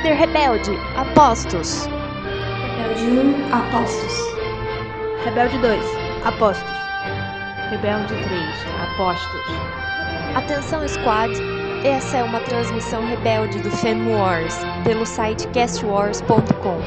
líder rebelde, Apostos. Rebelde 1, Apostos. Rebelde 2, Apostos. Rebelde 3, Apostos. Atenção Squad, essa é uma transmissão rebelde do Fem Wars, pelo site castwars.com.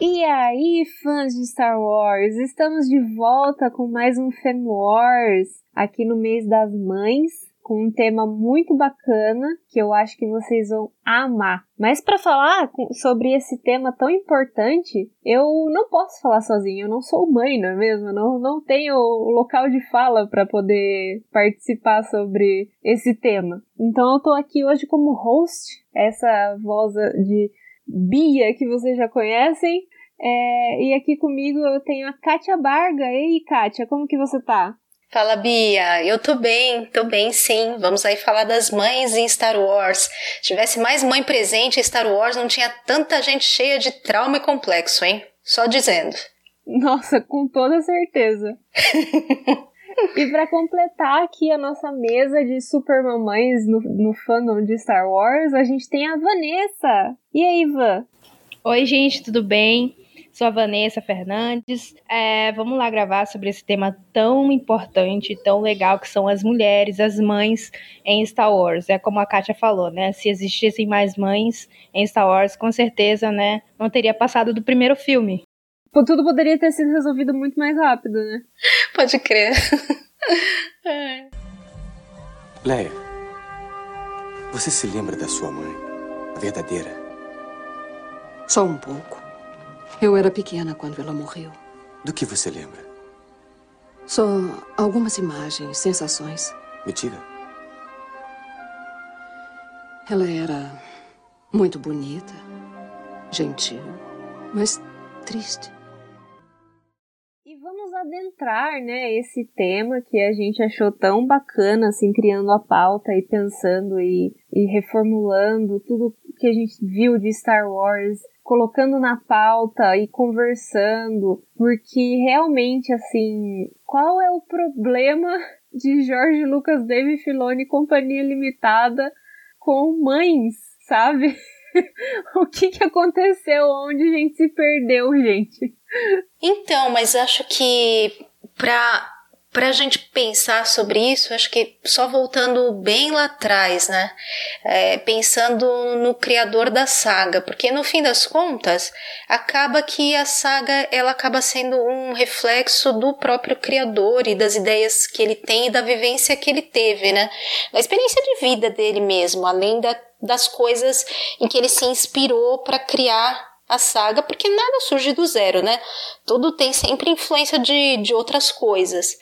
E aí, fãs de Star Wars, estamos de volta com mais um Fem Wars aqui no mês das mães, com um tema muito bacana que eu acho que vocês vão amar. Mas para falar sobre esse tema tão importante, eu não posso falar sozinha, eu não sou mãe, não é mesmo? Eu não, não tenho local de fala para poder participar sobre esse tema. Então eu tô aqui hoje como host, essa voz de Bia que vocês já conhecem. É, e aqui comigo eu tenho a Kátia Barga. Ei, Kátia, como que você tá? Fala, Bia. Eu tô bem, tô bem sim. Vamos aí falar das mães em Star Wars. Se tivesse mais mãe presente em Star Wars, não tinha tanta gente cheia de trauma e complexo, hein? Só dizendo. Nossa, com toda certeza. e para completar aqui a nossa mesa de super mamães no, no fandom de Star Wars, a gente tem a Vanessa. E aí, Ivan? Oi, gente, tudo bem? Sou a Vanessa Fernandes. É, vamos lá gravar sobre esse tema tão importante, tão legal que são as mulheres, as mães em Star Wars. É como a Kátia falou, né? Se existissem mais mães em Star Wars, com certeza, né? Não teria passado do primeiro filme. Tudo poderia ter sido resolvido muito mais rápido, né? Pode crer. é. Leia, você se lembra da sua mãe? A verdadeira? Só um pouco. Eu era pequena quando ela morreu. Do que você lembra? Só algumas imagens, sensações. Me diga. Ela era muito bonita, gentil, mas triste. E vamos adentrar, né, esse tema que a gente achou tão bacana, assim, criando a pauta e pensando e, e reformulando tudo que a gente viu de Star Wars colocando na pauta e conversando, porque realmente, assim, qual é o problema de Jorge Lucas David Filoni Companhia Limitada com mães, sabe? o que, que aconteceu? Onde a gente se perdeu, gente? Então, mas acho que para para a gente pensar sobre isso, acho que só voltando bem lá atrás, né? É, pensando no criador da saga, porque no fim das contas acaba que a saga ela acaba sendo um reflexo do próprio criador e das ideias que ele tem e da vivência que ele teve, né? Da experiência de vida dele mesmo, além da, das coisas em que ele se inspirou para criar a saga, porque nada surge do zero, né? Tudo tem sempre influência de, de outras coisas.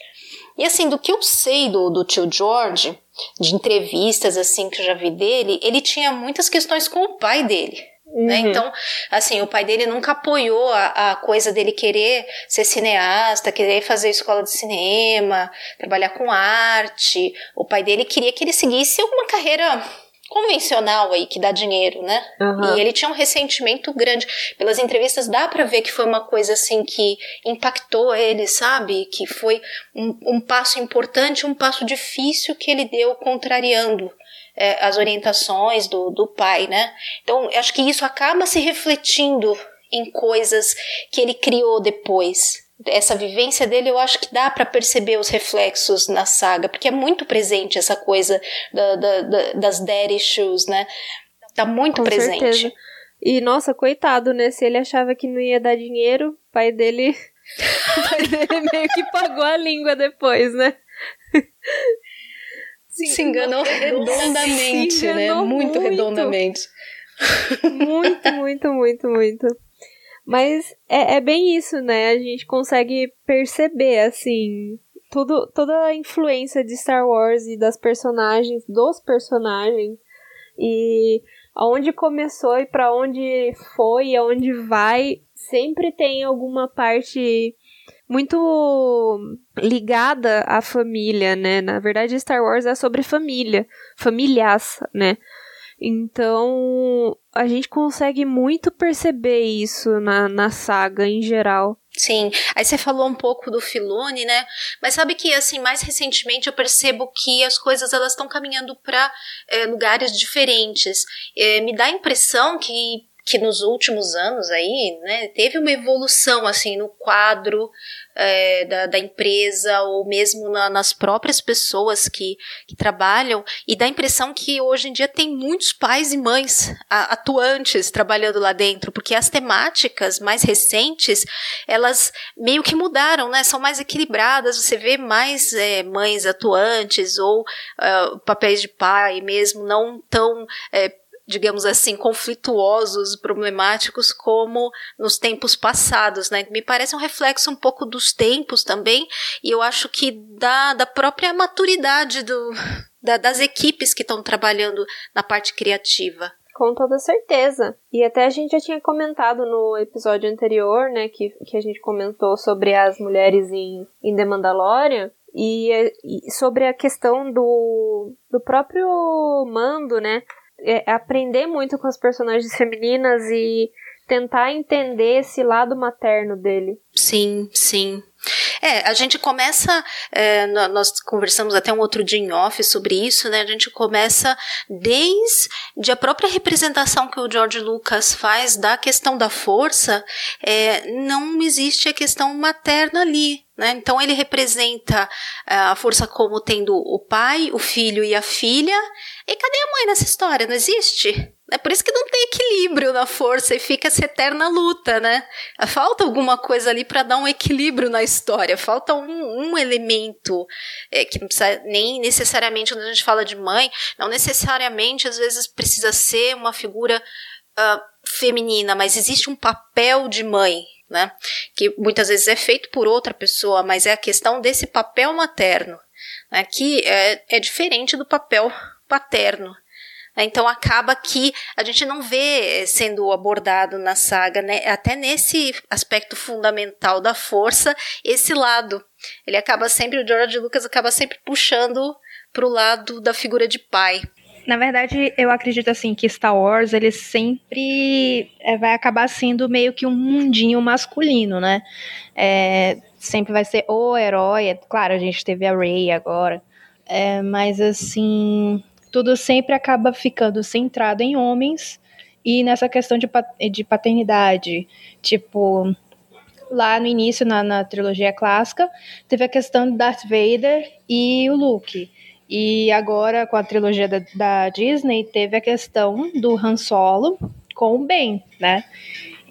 E assim, do que eu sei do, do tio George, de entrevistas assim que eu já vi dele, ele tinha muitas questões com o pai dele. Né? Uhum. Né? Então, assim, o pai dele nunca apoiou a, a, coisa dele querer ser cineasta, querer fazer escola de cinema, trabalhar com arte. O pai dele queria que ele seguisse alguma carreira convencional aí que dá dinheiro, né? Uhum. E ele tinha um ressentimento grande. Pelas entrevistas dá para ver que foi uma coisa assim que impactou ele, sabe? Que foi um, um passo importante, um passo difícil que ele deu contrariando é, as orientações do, do pai, né? Então, acho que isso acaba se refletindo em coisas que ele criou depois essa vivência dele, eu acho que dá para perceber os reflexos na saga, porque é muito presente essa coisa da, da, da, das daddy issues, né? Tá muito Com presente. Certeza. E nossa, coitado, né? Se ele achava que não ia dar dinheiro, o pai dele. o pai dele meio que pagou a língua depois, né? Se, se enganou redondamente, se né? enganou né? Muito, muito redondamente. Muito, muito, muito, muito. Mas é, é bem isso, né? A gente consegue perceber, assim, tudo, toda a influência de Star Wars e das personagens, dos personagens, e aonde começou e para onde foi e aonde vai, sempre tem alguma parte muito ligada à família, né? Na verdade, Star Wars é sobre família, famílias, né? Então, a gente consegue muito perceber isso na, na saga em geral. Sim, aí você falou um pouco do Filone, né? Mas sabe que assim mais recentemente eu percebo que as coisas elas estão caminhando para é, lugares diferentes. É, me dá a impressão que que nos últimos anos aí, né, teve uma evolução assim no quadro é, da, da, empresa ou mesmo na, nas próprias pessoas que, que, trabalham e dá a impressão que hoje em dia tem muitos pais e mães atuantes trabalhando lá dentro, porque as temáticas mais recentes elas meio que mudaram, né? São mais equilibradas, você vê mais é, mães atuantes ou uh, papéis de pai mesmo não tão é, digamos assim, conflituosos, problemáticos como nos tempos passados, né? Me parece um reflexo um pouco dos tempos também, e eu acho que da, da própria maturidade do, da, das equipes que estão trabalhando na parte criativa. Com toda certeza. E até a gente já tinha comentado no episódio anterior, né, que, que a gente comentou sobre as mulheres em, em The Mandalorian, e, e, sobre a questão do, do próprio mando, né? É, aprender muito com as personagens femininas e tentar entender esse lado materno dele. Sim, sim. É, a gente começa, é, nós conversamos até um outro dia em off sobre isso, né? A gente começa desde a própria representação que o George Lucas faz da questão da força, é, não existe a questão materna ali, né? Então ele representa é, a força como tendo o pai, o filho e a filha. E cadê a mãe nessa história? Não existe? É por isso que não tem equilíbrio na força e fica essa eterna luta, né? Falta alguma coisa ali para dar um equilíbrio na história. Falta um, um elemento é, que não precisa nem necessariamente quando a gente fala de mãe, não necessariamente às vezes precisa ser uma figura uh, feminina, mas existe um papel de mãe né? Que muitas vezes é feito por outra pessoa, mas é a questão desse papel materno, né? Que é, é diferente do papel paterno. Né? Então acaba que a gente não vê sendo abordado na saga, né? até nesse aspecto fundamental da força, esse lado. Ele acaba sempre, o George Lucas acaba sempre puxando para o lado da figura de pai. Na verdade, eu acredito assim que Star Wars ele sempre é, vai acabar sendo meio que um mundinho masculino, né? É, sempre vai ser o herói. É, claro, a gente teve a Rey agora, é, mas assim tudo sempre acaba ficando centrado em homens e nessa questão de, de paternidade, tipo lá no início na, na trilogia clássica teve a questão do Darth Vader e o Luke e agora, com a trilogia da, da Disney, teve a questão do Han Solo com o Ben, né?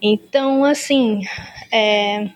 Então, assim, é,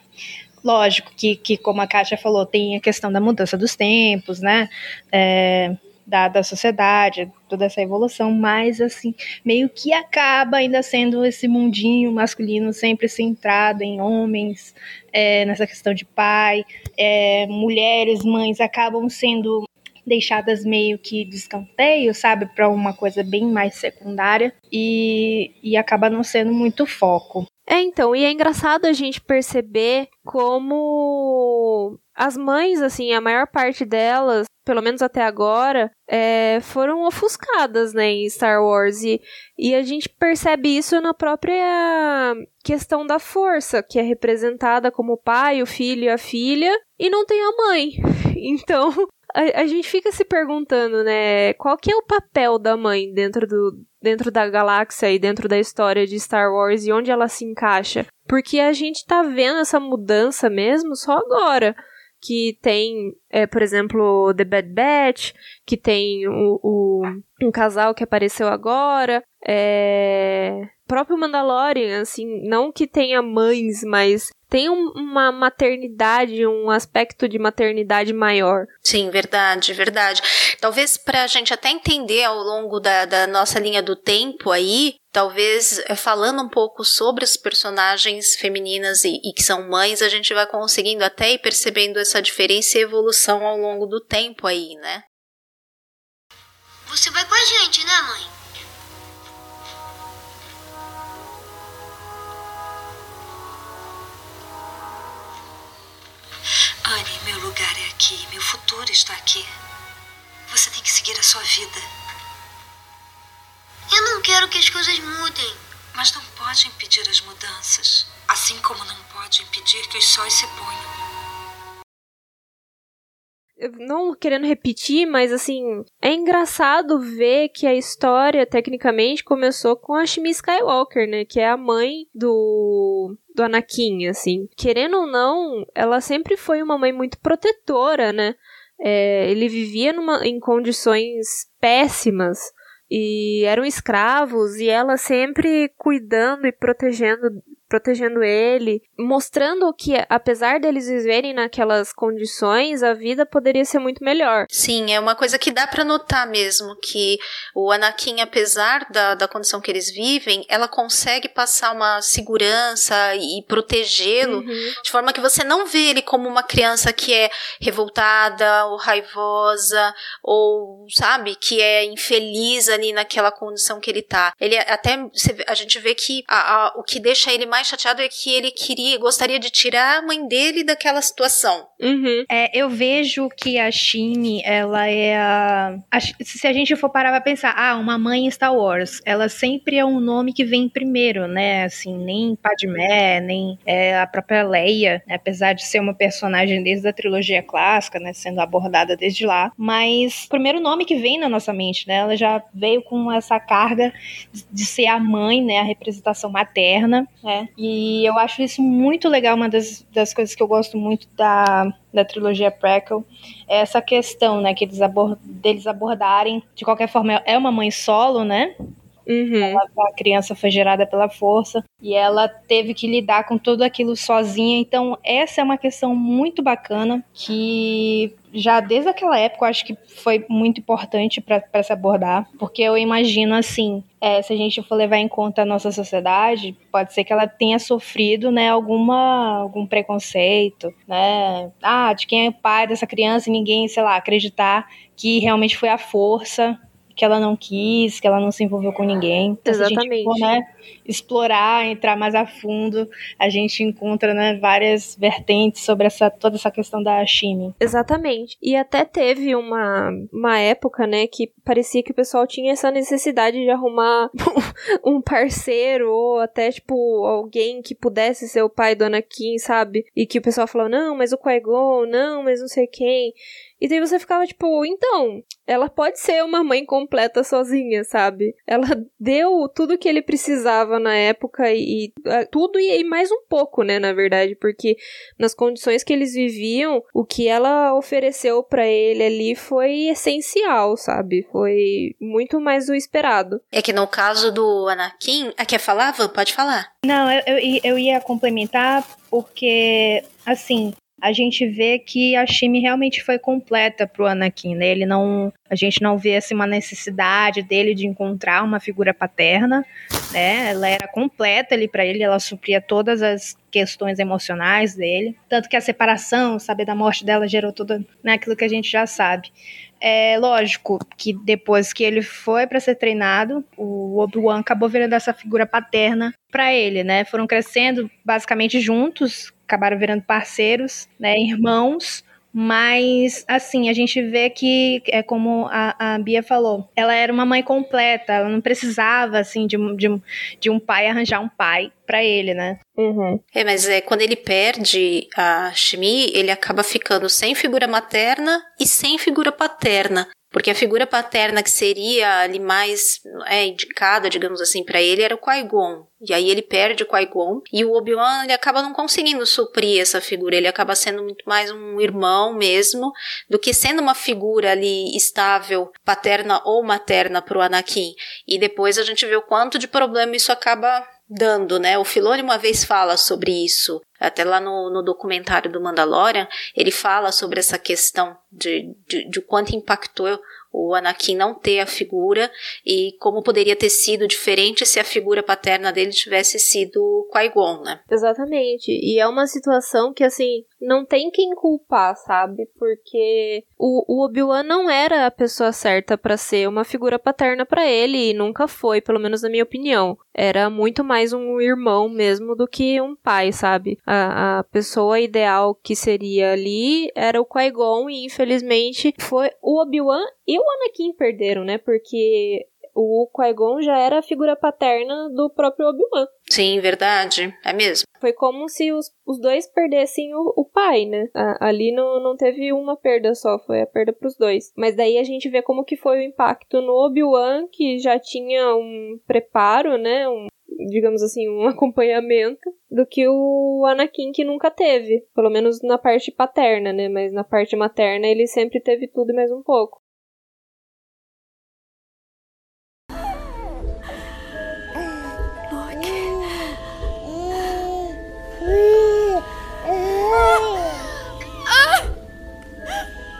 lógico que, que, como a Kátia falou, tem a questão da mudança dos tempos, né? É, da, da sociedade, toda essa evolução, mas assim, meio que acaba ainda sendo esse mundinho masculino sempre centrado em homens, é, nessa questão de pai, é, mulheres, mães acabam sendo deixadas meio que de escanteio, sabe, para uma coisa bem mais secundária e, e acaba não sendo muito foco. É, então, e é engraçado a gente perceber como as mães, assim, a maior parte delas, pelo menos até agora, é, foram ofuscadas, né, em Star Wars. E, e a gente percebe isso na própria questão da força, que é representada como o pai, o filho e a filha, e não tem a mãe. Então, a, a, gente fica se perguntando, né, qual que é o papel da mãe dentro do dentro da galáxia e dentro da história de Star Wars e onde ela se encaixa? Porque a gente tá vendo essa mudança mesmo só agora. Que tem, é, por exemplo, The Bad Batch, que tem o, o um casal que apareceu agora, é, próprio Mandalorian, assim, não que tenha mães, mas tem um, uma maternidade, um aspecto de maternidade maior. Sim, verdade, verdade. Talvez para a gente até entender ao longo da, da nossa linha do tempo aí, talvez eh, falando um pouco sobre as personagens femininas e, e, que são mães, a gente vai conseguindo até ir percebendo essa diferença e evolução ao longo do tempo aí, né? Você vai com a gente, né, mãe? Anne, meu lugar é aqui. Meu futuro está aqui. Você tem que seguir a sua vida. Eu não quero que as coisas mudem. Mas não pode impedir as mudanças. Assim como não pode impedir que os sóis se ponham. não querendo repetir, mas assim, é engraçado ver que a história, tecnicamente, começou com a Shmi Skywalker, né? Que é a mãe do. Do Anakin, assim. Querendo ou não, ela sempre foi uma mãe muito protetora, né? É, ele vivia numa, em condições péssimas e eram escravos e ela sempre cuidando e protegendo protegendo ele, mostrando que apesar deles viverem naquelas condições, a vida poderia ser muito melhor. Sim, é uma coisa que dá para notar mesmo que o Anakin, apesar da, da condição que eles vivem, ela consegue passar uma segurança e protegê-lo uhum. de forma que você não vê ele como uma criança que é revoltada ou raivosa ou sabe que é infeliz ali naquela condição que ele tá. Ele até a gente vê que a, a, o que deixa ele mais mais chateado é que ele queria, gostaria de tirar a mãe dele daquela situação. Uhum. É, eu vejo que a Shimi, ela é a, a, Se a gente for parar pra pensar, ah, uma mãe em Star Wars, ela sempre é um nome que vem primeiro, né? Assim, nem Padmé, nem é, a própria Leia, né? apesar de ser uma personagem desde a trilogia clássica, né? Sendo abordada desde lá. Mas o primeiro nome que vem na nossa mente, né? Ela já veio com essa carga de ser a mãe, né? A representação materna, né? E eu acho isso muito legal, uma das, das coisas que eu gosto muito da, da trilogia Prequel, é essa questão, né, que eles abord, deles abordarem, de qualquer forma, é uma mãe solo, né, Uhum. Ela, a criança foi gerada pela força e ela teve que lidar com tudo aquilo sozinha. Então, essa é uma questão muito bacana que já desde aquela época eu acho que foi muito importante para se abordar, porque eu imagino assim, é, se a gente for levar em conta a nossa sociedade, pode ser que ela tenha sofrido, né, alguma algum preconceito, né, ah, de quem é o pai dessa criança e ninguém, sei lá, acreditar que realmente foi a força que ela não quis, que ela não se envolveu com ninguém. Então, Exatamente. Se a gente for, né, explorar, entrar mais a fundo, a gente encontra né, várias vertentes sobre essa, toda essa questão da Shimi. Exatamente. E até teve uma, uma época, né, que parecia que o pessoal tinha essa necessidade de arrumar um parceiro ou até, tipo, alguém que pudesse ser o pai do Anakin, sabe? E que o pessoal falou, não, mas o Qui-Gon, não, mas não sei quem. E daí você ficava tipo, então, ela pode ser uma mãe completa sozinha, sabe? Ela deu tudo que ele precisava na época e, e uh, tudo e, e, mais um pouco, né, na verdade, porque nas condições que eles viviam, o que ela ofereceu para ele ali foi essencial, sabe? Foi muito mais do esperado. É que no caso do Anakin, ah, quer falar, Van? Pode falar. Não, eu, eu, eu ia complementar porque, assim, a gente vê que a Shimi realmente foi completa pro Anakin, né? Ele não, a gente não vê assim uma necessidade dele de encontrar uma figura paterna, né? Ela era completa ali para ele, ela supria todas as questões emocionais dele, tanto que a separação, saber da morte dela gerou tudo né, aquilo que a gente já sabe. É lógico que depois que ele foi para ser treinado, o Obi-Wan acabou virando essa figura paterna para ele, né? Foram crescendo basicamente juntos, acabaram virando parceiros, né, irmãos, mas, assim, a gente vê que, é como a, a Bia falou, ela era uma mãe completa, ela não precisava, assim, de, de, de um pai arranjar um pai para ele, né? Uhum. É, mas é, quando ele perde a Shmi, ele acaba ficando sem figura materna e sem figura paterna. Porque a figura paterna que seria ali mais é, indicada, digamos assim, para ele era o Qui-Gon. E aí ele perde o Qui-Gon e o Obi-Wan ele acaba não conseguindo suprir essa figura, ele acaba sendo muito mais um irmão mesmo do que sendo uma figura ali estável, paterna ou materna para o Anakin. E depois a gente vê o quanto de problema isso acaba dando, né? O Filoni uma vez fala sobre isso, até lá no, no documentário do Mandalorian, ele fala sobre essa questão de, de, de quanto impactou o Anakin não ter a figura e como poderia ter sido diferente se a figura paterna dele tivesse sido Qui-Gon, né? Exatamente. E é uma situação que, assim, não tem quem culpar, sabe? Porque o, o Obi-Wan não era a pessoa certa para ser uma figura paterna para ele e nunca foi, pelo menos na minha opinião. Era muito mais um irmão mesmo do que um pai, sabe? A, a pessoa ideal que seria ali era o Qui-Gon e infelizmente foi o Obi-Wan e o Anakin perderam, né? Porque o Qui-Gon já era a figura paterna do próprio Obi-Wan. Sim, verdade. É mesmo. Foi como se os, os dois perdessem o, o pai, né? A, ali não, não teve uma perda só, foi a perda pros dois. Mas daí a gente vê como que foi o impacto no Obi-Wan, que já tinha um preparo, né? Um, digamos assim, um acompanhamento do que o Anakin que nunca teve, pelo menos na parte paterna, né? Mas na parte materna ele sempre teve tudo e mais um pouco.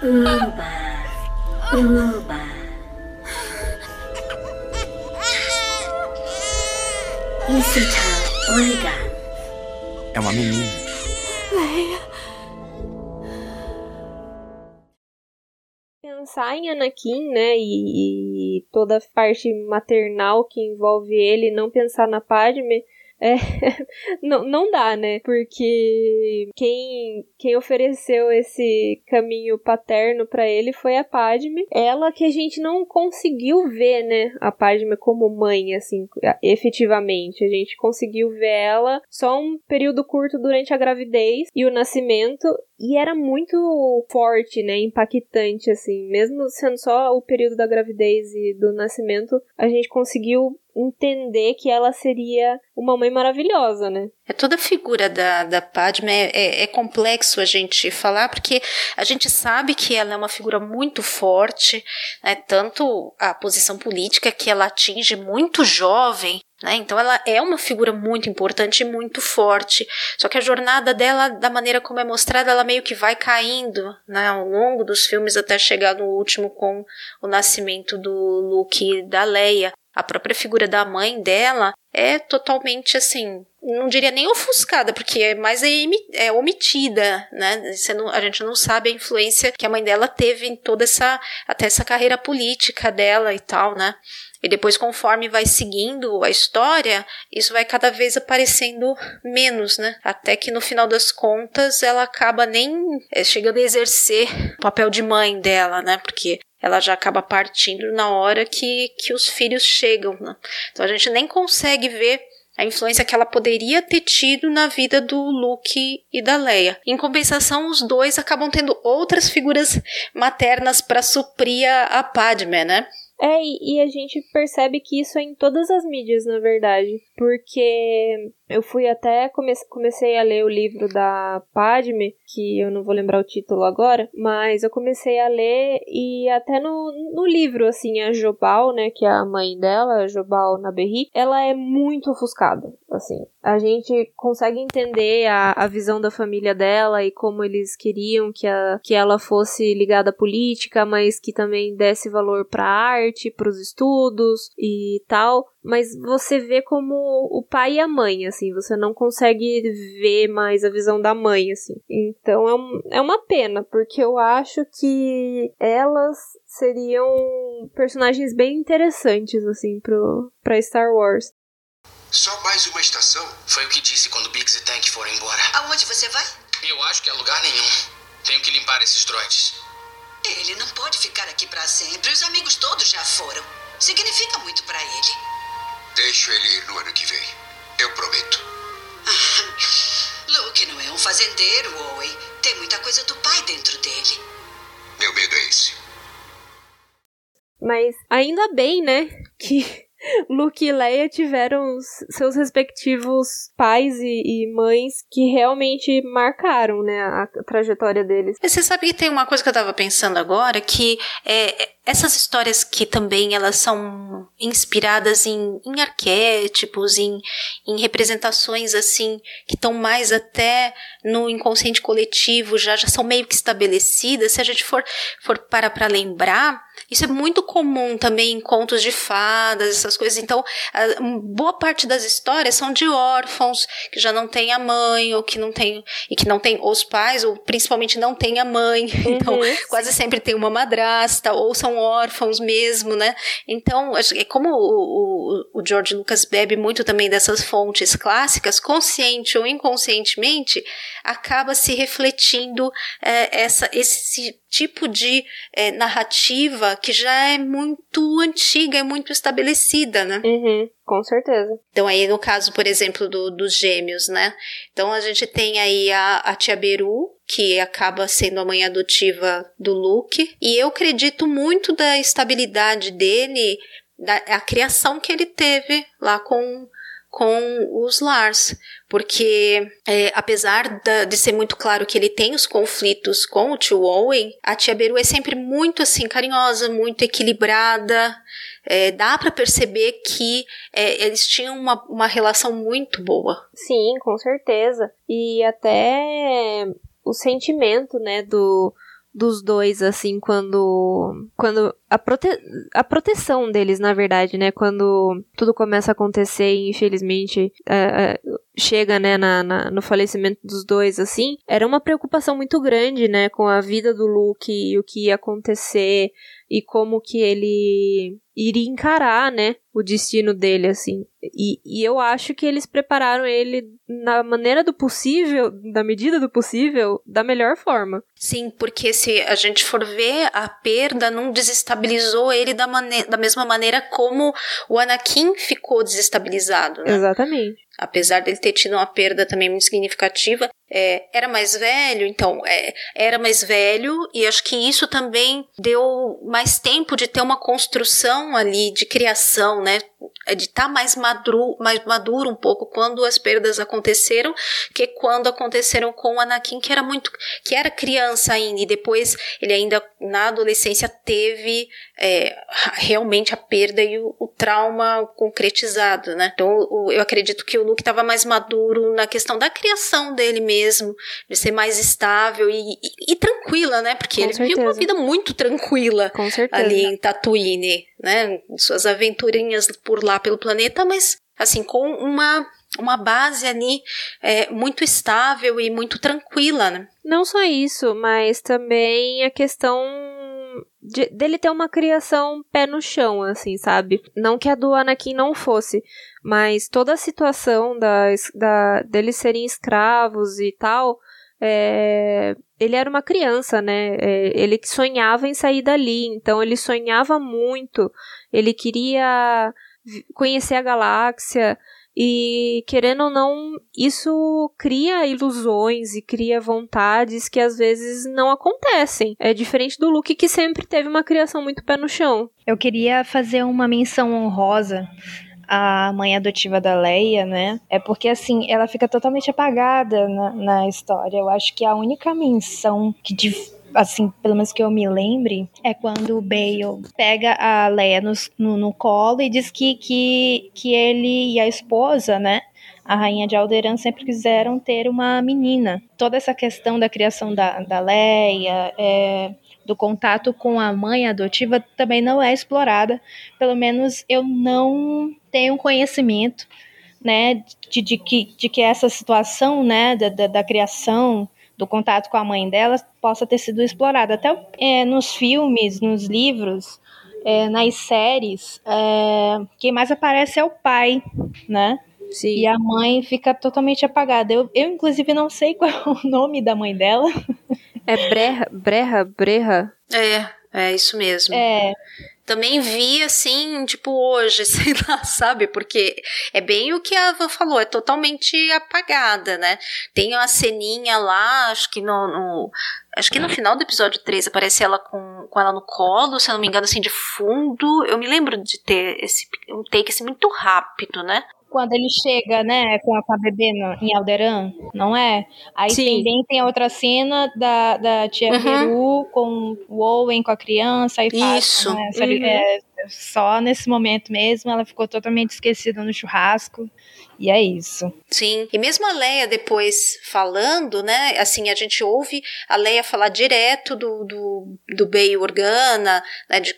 Uba, uba. Olga. É uma menina. Leia. Pensar em Anakin, né, e, e toda a parte maternal que envolve ele, não pensar na Padme, é, não, não dá, né? Porque quem, quem ofereceu esse caminho paterno para ele foi a Padme. Ela que a gente não conseguiu ver, né? A Padme como mãe, assim, efetivamente. A gente conseguiu ver ela só um período curto durante a gravidez e o nascimento. E era muito forte, né? Impactante, assim. Mesmo sendo só o período da gravidez e do nascimento, a gente conseguiu entender que ela seria uma mãe maravilhosa, né? É toda a figura da, da Padme é, é, é, complexo a gente falar, porque a gente sabe que ela é uma figura muito forte, né? tanto a posição política que ela atinge muito jovem, né? Então ela é uma figura muito importante e muito forte. Só que a jornada dela, da maneira como é mostrada, ela meio que vai caindo né? ao longo dos filmes até chegar no último com o nascimento do Luke e da Leia. A própria figura da mãe dela é totalmente assim, não diria nem ofuscada, porque é mais é omitida, né? Não, a gente não sabe a influência que a mãe dela teve em toda essa, até essa carreira política dela e tal, né? E depois, conforme vai seguindo a história, isso vai cada vez aparecendo menos, né? Até que no final das contas ela acaba nem é, chegando a exercer o papel de mãe dela, né? Porque ela já acaba partindo na hora que, que os filhos chegam. Né? Então a gente nem consegue ver a influência que ela poderia ter tido na vida do Luke e da Leia. Em compensação, os dois acabam tendo outras figuras maternas para suprir a Padme, né? É, e a gente percebe que isso é em todas as mídias, na verdade. Porque eu fui até comece, comecei a ler o livro da Padme, que eu não vou lembrar o título agora, mas eu comecei a ler e até no, no livro, assim, a Jobal, né, que é a mãe dela, a Jobal Naberri, ela é muito ofuscada, assim. A gente consegue entender a, a visão da família dela e como eles queriam que, a, que ela fosse ligada à política, mas que também desse valor para arte, para os estudos e tal mas você vê como o pai e a mãe, assim, você não consegue ver mais a visão da mãe, assim. Então é, um, é uma pena, porque eu acho que elas seriam personagens bem interessantes, assim, pro, pra Star Wars. Só mais uma estação? Foi o que disse quando Biggs e Tank foram embora. Aonde você vai? Eu acho que é lugar nenhum. Tenho que limpar esses droids. Ele não pode ficar aqui para sempre. Os amigos todos já foram. Significa muito para ele. Deixo ele ir no ano que vem. Eu prometo. Luke não é um fazendeiro, Owen. Tem muita coisa do pai dentro dele. Meu medo é esse. Mas ainda bem, né? Que Luke e Leia tiveram seus respectivos pais e, e, mães que realmente marcaram, né, a trajetória deles. Você sabe que tem uma coisa que eu tava pensando agora, que é, essas histórias que também elas são inspiradas em, em arquétipos, em, em representações assim, que estão mais até no inconsciente coletivo, já, já são meio que estabelecidas, se a gente for, for para para lembrar, isso é muito comum também em contos de fadas, essas essas coisas. Então, a, boa parte das histórias são de órfãos que já não têm a mãe ou que não tem e que não tem os pais ou principalmente não tem a mãe. Então, uhum. quase sempre tem uma madrasta ou são órfãos mesmo, né? Então, é como o, o, o George Lucas bebe muito também dessas fontes clássicas, consciente ou inconscientemente, acaba se refletindo é, essa, esse tipo de é, narrativa que já é muito antiga, é muito estabelecida, né? Uhum, com certeza. Então aí no caso, por exemplo, do, dos gêmeos, né? Então a gente tem aí a, a tia Beru, que acaba sendo a mãe adotiva do Luke, e eu acredito muito da estabilidade dele, da a criação que ele teve lá com com os Lars, porque é, apesar da, de ser muito claro que ele tem os conflitos com o tio Owen, a tia Beru é sempre muito assim carinhosa, muito equilibrada. É, dá para perceber que é, eles tinham uma, uma relação muito boa. Sim, com certeza. E até o sentimento, né, do dos dois, assim, quando. Quando. A, prote, a proteção deles, na verdade, né? Quando tudo começa a acontecer e infelizmente é, é, chega, né, na, na, no falecimento dos dois, assim, era uma preocupação muito grande, né? Com a vida do Luke e o que ia acontecer e como que ele iria encarar, né, o destino dele, assim. E, e eu acho que eles prepararam ele na maneira do possível, da medida do possível, da melhor forma. Sim, porque se a gente for ver, a perda não desestabilizou ele da, da mesma maneira como o Anakin ficou desestabilizado, né? Exatamente apesar dele ter tido uma perda também muito significativa, é, era mais velho, então é, era mais velho e acho que isso também deu mais tempo de ter uma construção ali de criação, né? É de estar tá mais maduro, mais maduro um pouco quando as perdas aconteceram, que quando aconteceram com o Anakin, que era muito, que era criança ainda e depois ele ainda na adolescência teve é, realmente a perda e o, o, trauma concretizado, né? Então o, eu acredito que o Luke estava mais maduro na questão da criação dele mesmo, de ser mais estável e, e, e tranquila, né? Porque Com ele certeza. vivia uma vida muito tranquila ali em Tatooine, né? Suas aventurinhas por lá pelo planeta, mas assim com uma uma base ali é, muito estável e muito tranquila, né? Não só isso, mas também a questão de, dele ter uma criação pé no chão, assim, sabe? Não que a do Anakin não fosse, mas toda a situação da, da, deles serem escravos e tal, é, ele era uma criança, né? É, ele sonhava em sair dali, então ele sonhava muito, ele queria conhecer a galáxia, e querendo ou não, isso cria ilusões e cria vontades que às vezes não acontecem. É diferente do Luke que sempre teve uma criação muito pé no chão. Eu queria fazer uma menção honrosa à mãe adotiva da Leia, né? É porque assim, ela fica totalmente apagada na, na história. Eu acho que a única menção que de assim, pelo menos que eu me lembre, é quando o Bale pega a Leia no, no, no colo e diz que, que, que ele e a esposa, né, a rainha de Alderan sempre quiseram ter uma menina. Toda essa questão da criação da, da Leia, é, do contato com a mãe adotiva também não é explorada. Pelo menos eu não tenho conhecimento, né, de, de, que, de que essa situação, né, da, da, da criação do contato com a mãe dela possa ter sido explorado. Até é, nos filmes, nos livros, é, nas séries, é, quem mais aparece é o pai, né? Sim. E a mãe fica totalmente apagada. Eu, eu, inclusive, não sei qual é o nome da mãe dela. É Breha, Breha, Breha? É, é isso mesmo. É também vi assim, tipo hoje, sei lá, sabe? Porque é bem o que a Van falou, é totalmente apagada, né? Tem uma ceninha lá, acho que no, no acho que no final do episódio 3 aparece ela com, com ela no colo, se eu não me engano, assim, de fundo. Eu me lembro de ter esse um take assim, muito rápido, né? Quando ele chega, né, com a, com a bebê no, em Alderan, não é? Aí Sim. também tem a outra cena da, da tia uhum. Peru com o Owen, com a criança. E Isso. né? uhum. é, só nesse momento mesmo, ela ficou totalmente esquecida no churrasco. E é isso. Sim. E mesmo a Leia depois falando, né? Assim, a gente ouve a Leia falar direto do, do, do Bay Organa, né, de,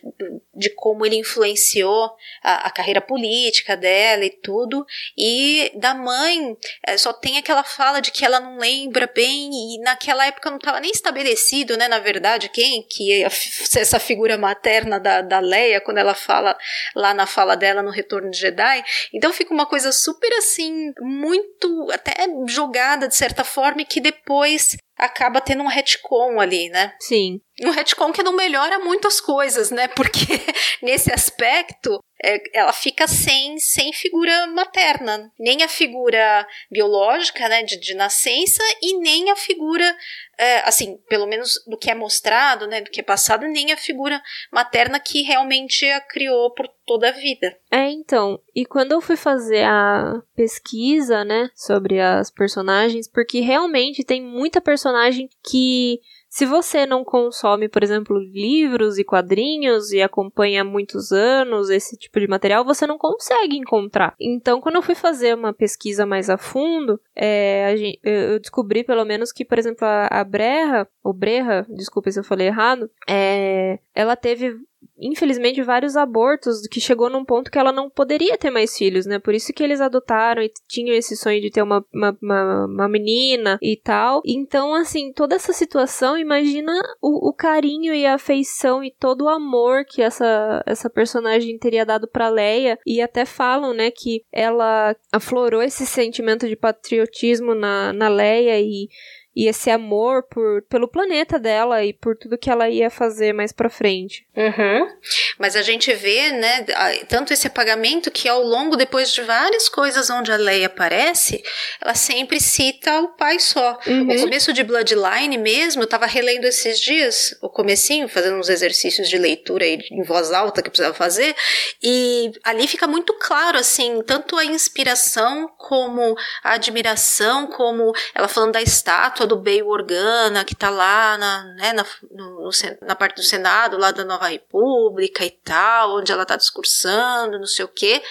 de como ele influenciou a, a carreira política dela e tudo. E da mãe, é, só tem aquela fala de que ela não lembra bem, e naquela época não estava nem estabelecido, né, na verdade, quem que ser essa figura materna da, da Leia, quando ela fala lá na fala dela no Retorno de Jedi. Então fica uma coisa super assim, muito até jogada de certa forma, e que depois acaba tendo um retcon ali, né? Sim. Um retcon que não melhora muito as coisas, né? Porque nesse aspecto é, ela fica sem, sem figura materna, nem a figura biológica, né, de, de nascença, e nem a figura, é, assim, pelo menos do que é mostrado, né, do que é passado, nem a figura materna que realmente a criou por toda a vida. É, então, e quando eu fui fazer a pesquisa, né, sobre as personagens, porque realmente tem muita personagem que se você não consome, por exemplo, livros e quadrinhos e acompanha há muitos anos esse tipo de material, você não consegue encontrar. Então, quando eu fui fazer uma pesquisa mais a fundo, é, a gente, eu descobri pelo menos que, por exemplo, a, a Breha, ou Breha, desculpa se eu falei errado, é, ela teve infelizmente, vários abortos que chegou num ponto que ela não poderia ter mais filhos, né? Por isso que eles adotaram e tinham esse sonho de ter uma, uma, uma, uma menina e tal. Então, assim, toda essa situação, imagina o, o, carinho e a afeição e todo o amor que essa, essa personagem teria dado pra Leia. E até falam, né, que ela aflorou esse sentimento de patriotismo na, na Leia e e esse amor por, pelo planeta dela e por tudo que ela ia fazer mais pra frente. Uhum. Mas a gente vê, né, tanto esse apagamento que ao longo, depois de várias coisas onde a Leia aparece, ela sempre cita o pai só. Uhum. O começo de Bloodline mesmo, eu tava relendo esses dias, o comecinho, fazendo uns exercícios de leitura aí em voz alta que precisava fazer, e ali fica muito claro, assim, tanto a inspiração como a admiração, como ela falando da estátua do Bail Organa, que tá lá na, né, na, no, na parte do Senado, lá da Nova República e tal, onde ela tá discursando, não sei o quê,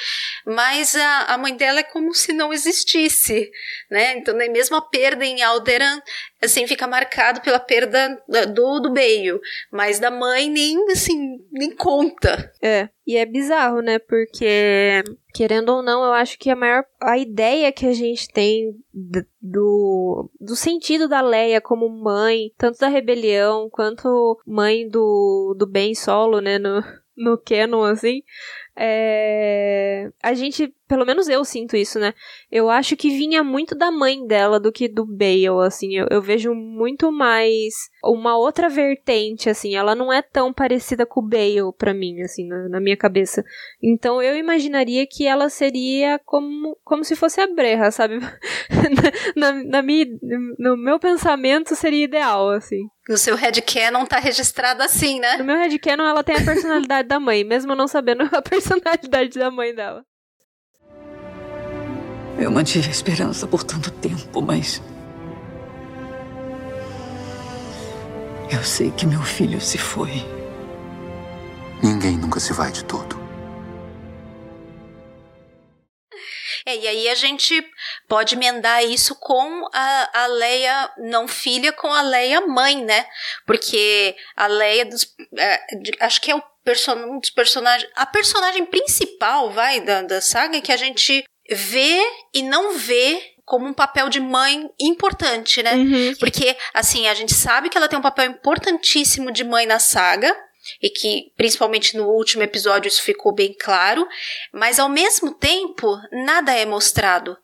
mas a, a mãe dela é como se não existisse, né, então nem mesmo a perda em Alderan, assim, fica marcado pela perda do, do Bale, mas da mãe nem, assim, nem conta. É, e é bizarro, né, porque, querendo ou não, eu acho que a maior, a ideia que a gente tem do, do sentido da Leia como mãe, tanto da rebelião, quanto mãe do, do Ben Solo, né, no, no canon, assim, é... A gente, pelo menos eu sinto isso, né? Eu acho que vinha muito da mãe dela do que do Bale, assim. Eu, eu vejo muito mais uma outra vertente, assim. Ela não é tão parecida com o Bale pra mim, assim, na, na minha cabeça. Então eu imaginaria que ela seria como, como se fosse a Breha, sabe? na, na, minha, no meu pensamento seria ideal, assim. No seu headcanon tá registrado assim, né? No meu headcanon ela tem a personalidade da mãe, mesmo não sabendo a personalidade da mãe dela. Eu mantive a esperança por tanto tempo, mas. Eu sei que meu filho se foi. Ninguém nunca se vai de todo. É, e aí a gente pode emendar isso com a, a Leia não filha com a Leia mãe, né? Porque a Leia dos, é, acho que é o person, um dos personagens, a personagem principal, vai, da, da saga que a gente vê e não vê como um papel de mãe importante, né? Uhum. Porque, assim, a gente sabe que ela tem um papel importantíssimo de mãe na saga, e que principalmente no último episódio isso ficou bem claro, mas ao mesmo tempo nada é mostrado.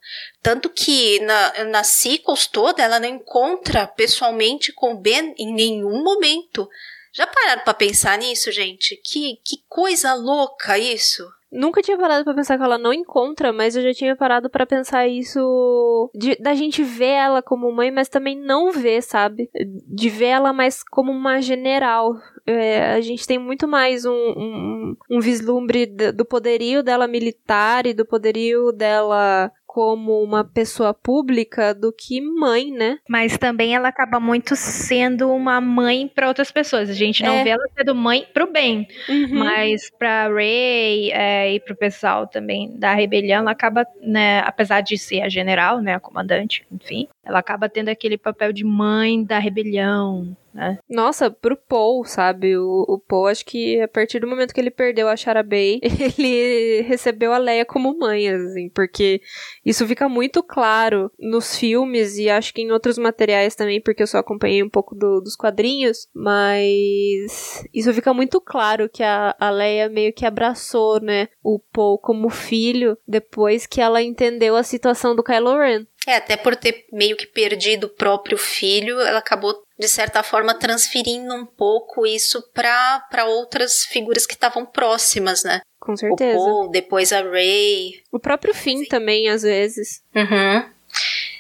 Tanto que na, na sequels toda ela não encontra pessoalmente com Ben em nenhum momento. Já pararam para pensar nisso, gente? Que, que coisa louca isso! Nunca tinha parado para pensar que ela não encontra, mas eu já tinha parado para pensar isso de, da gente ver ela como mãe, mas também não ver, sabe? De ver ela mais como uma general. É, a gente tem muito mais um, um, um vislumbre do poderio dela militar e do poderio dela como uma pessoa pública do que mãe, né? Mas também ela acaba muito sendo uma mãe para outras pessoas. A gente não é. vê ela sendo mãe pro bem, uhum. mas para Ray é, e pro pessoal também da rebelião, ela acaba, né, apesar de ser a general, né, a comandante, enfim, ela acaba tendo aquele papel de mãe da rebelião, né? Nossa, pro Paul, sabe? O, o Paul, acho que a partir do momento que ele perdeu a Charabay, ele recebeu a Leia como mãe, assim, porque isso fica muito claro nos filmes e acho que em outros materiais também, porque eu só acompanhei um pouco do, dos quadrinhos, mas isso fica muito claro que a, a Leia meio que abraçou, né, o Paul como filho depois que ela entendeu a situação do Kylo Ren. É, até por ter meio que perdido o próprio filho, ela acabou, de certa forma, transferindo um pouco isso para outras figuras que estavam próximas, né? Com certeza. O Paul, depois a Ray. O próprio Finn também, às vezes. Uhum.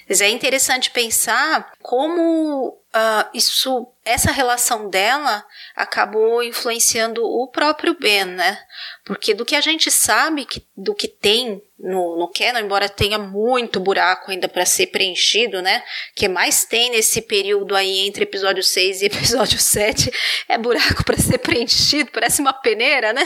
Mas é interessante pensar como uh, isso, essa relação dela acabou influenciando o próprio Ben, né? Porque do que a gente sabe que, do que tem no, no Canon, embora tenha muito buraco ainda para ser preenchido, né? que mais tem nesse período aí entre episódio 6 e episódio 7 é buraco para ser preenchido, parece uma peneira, né?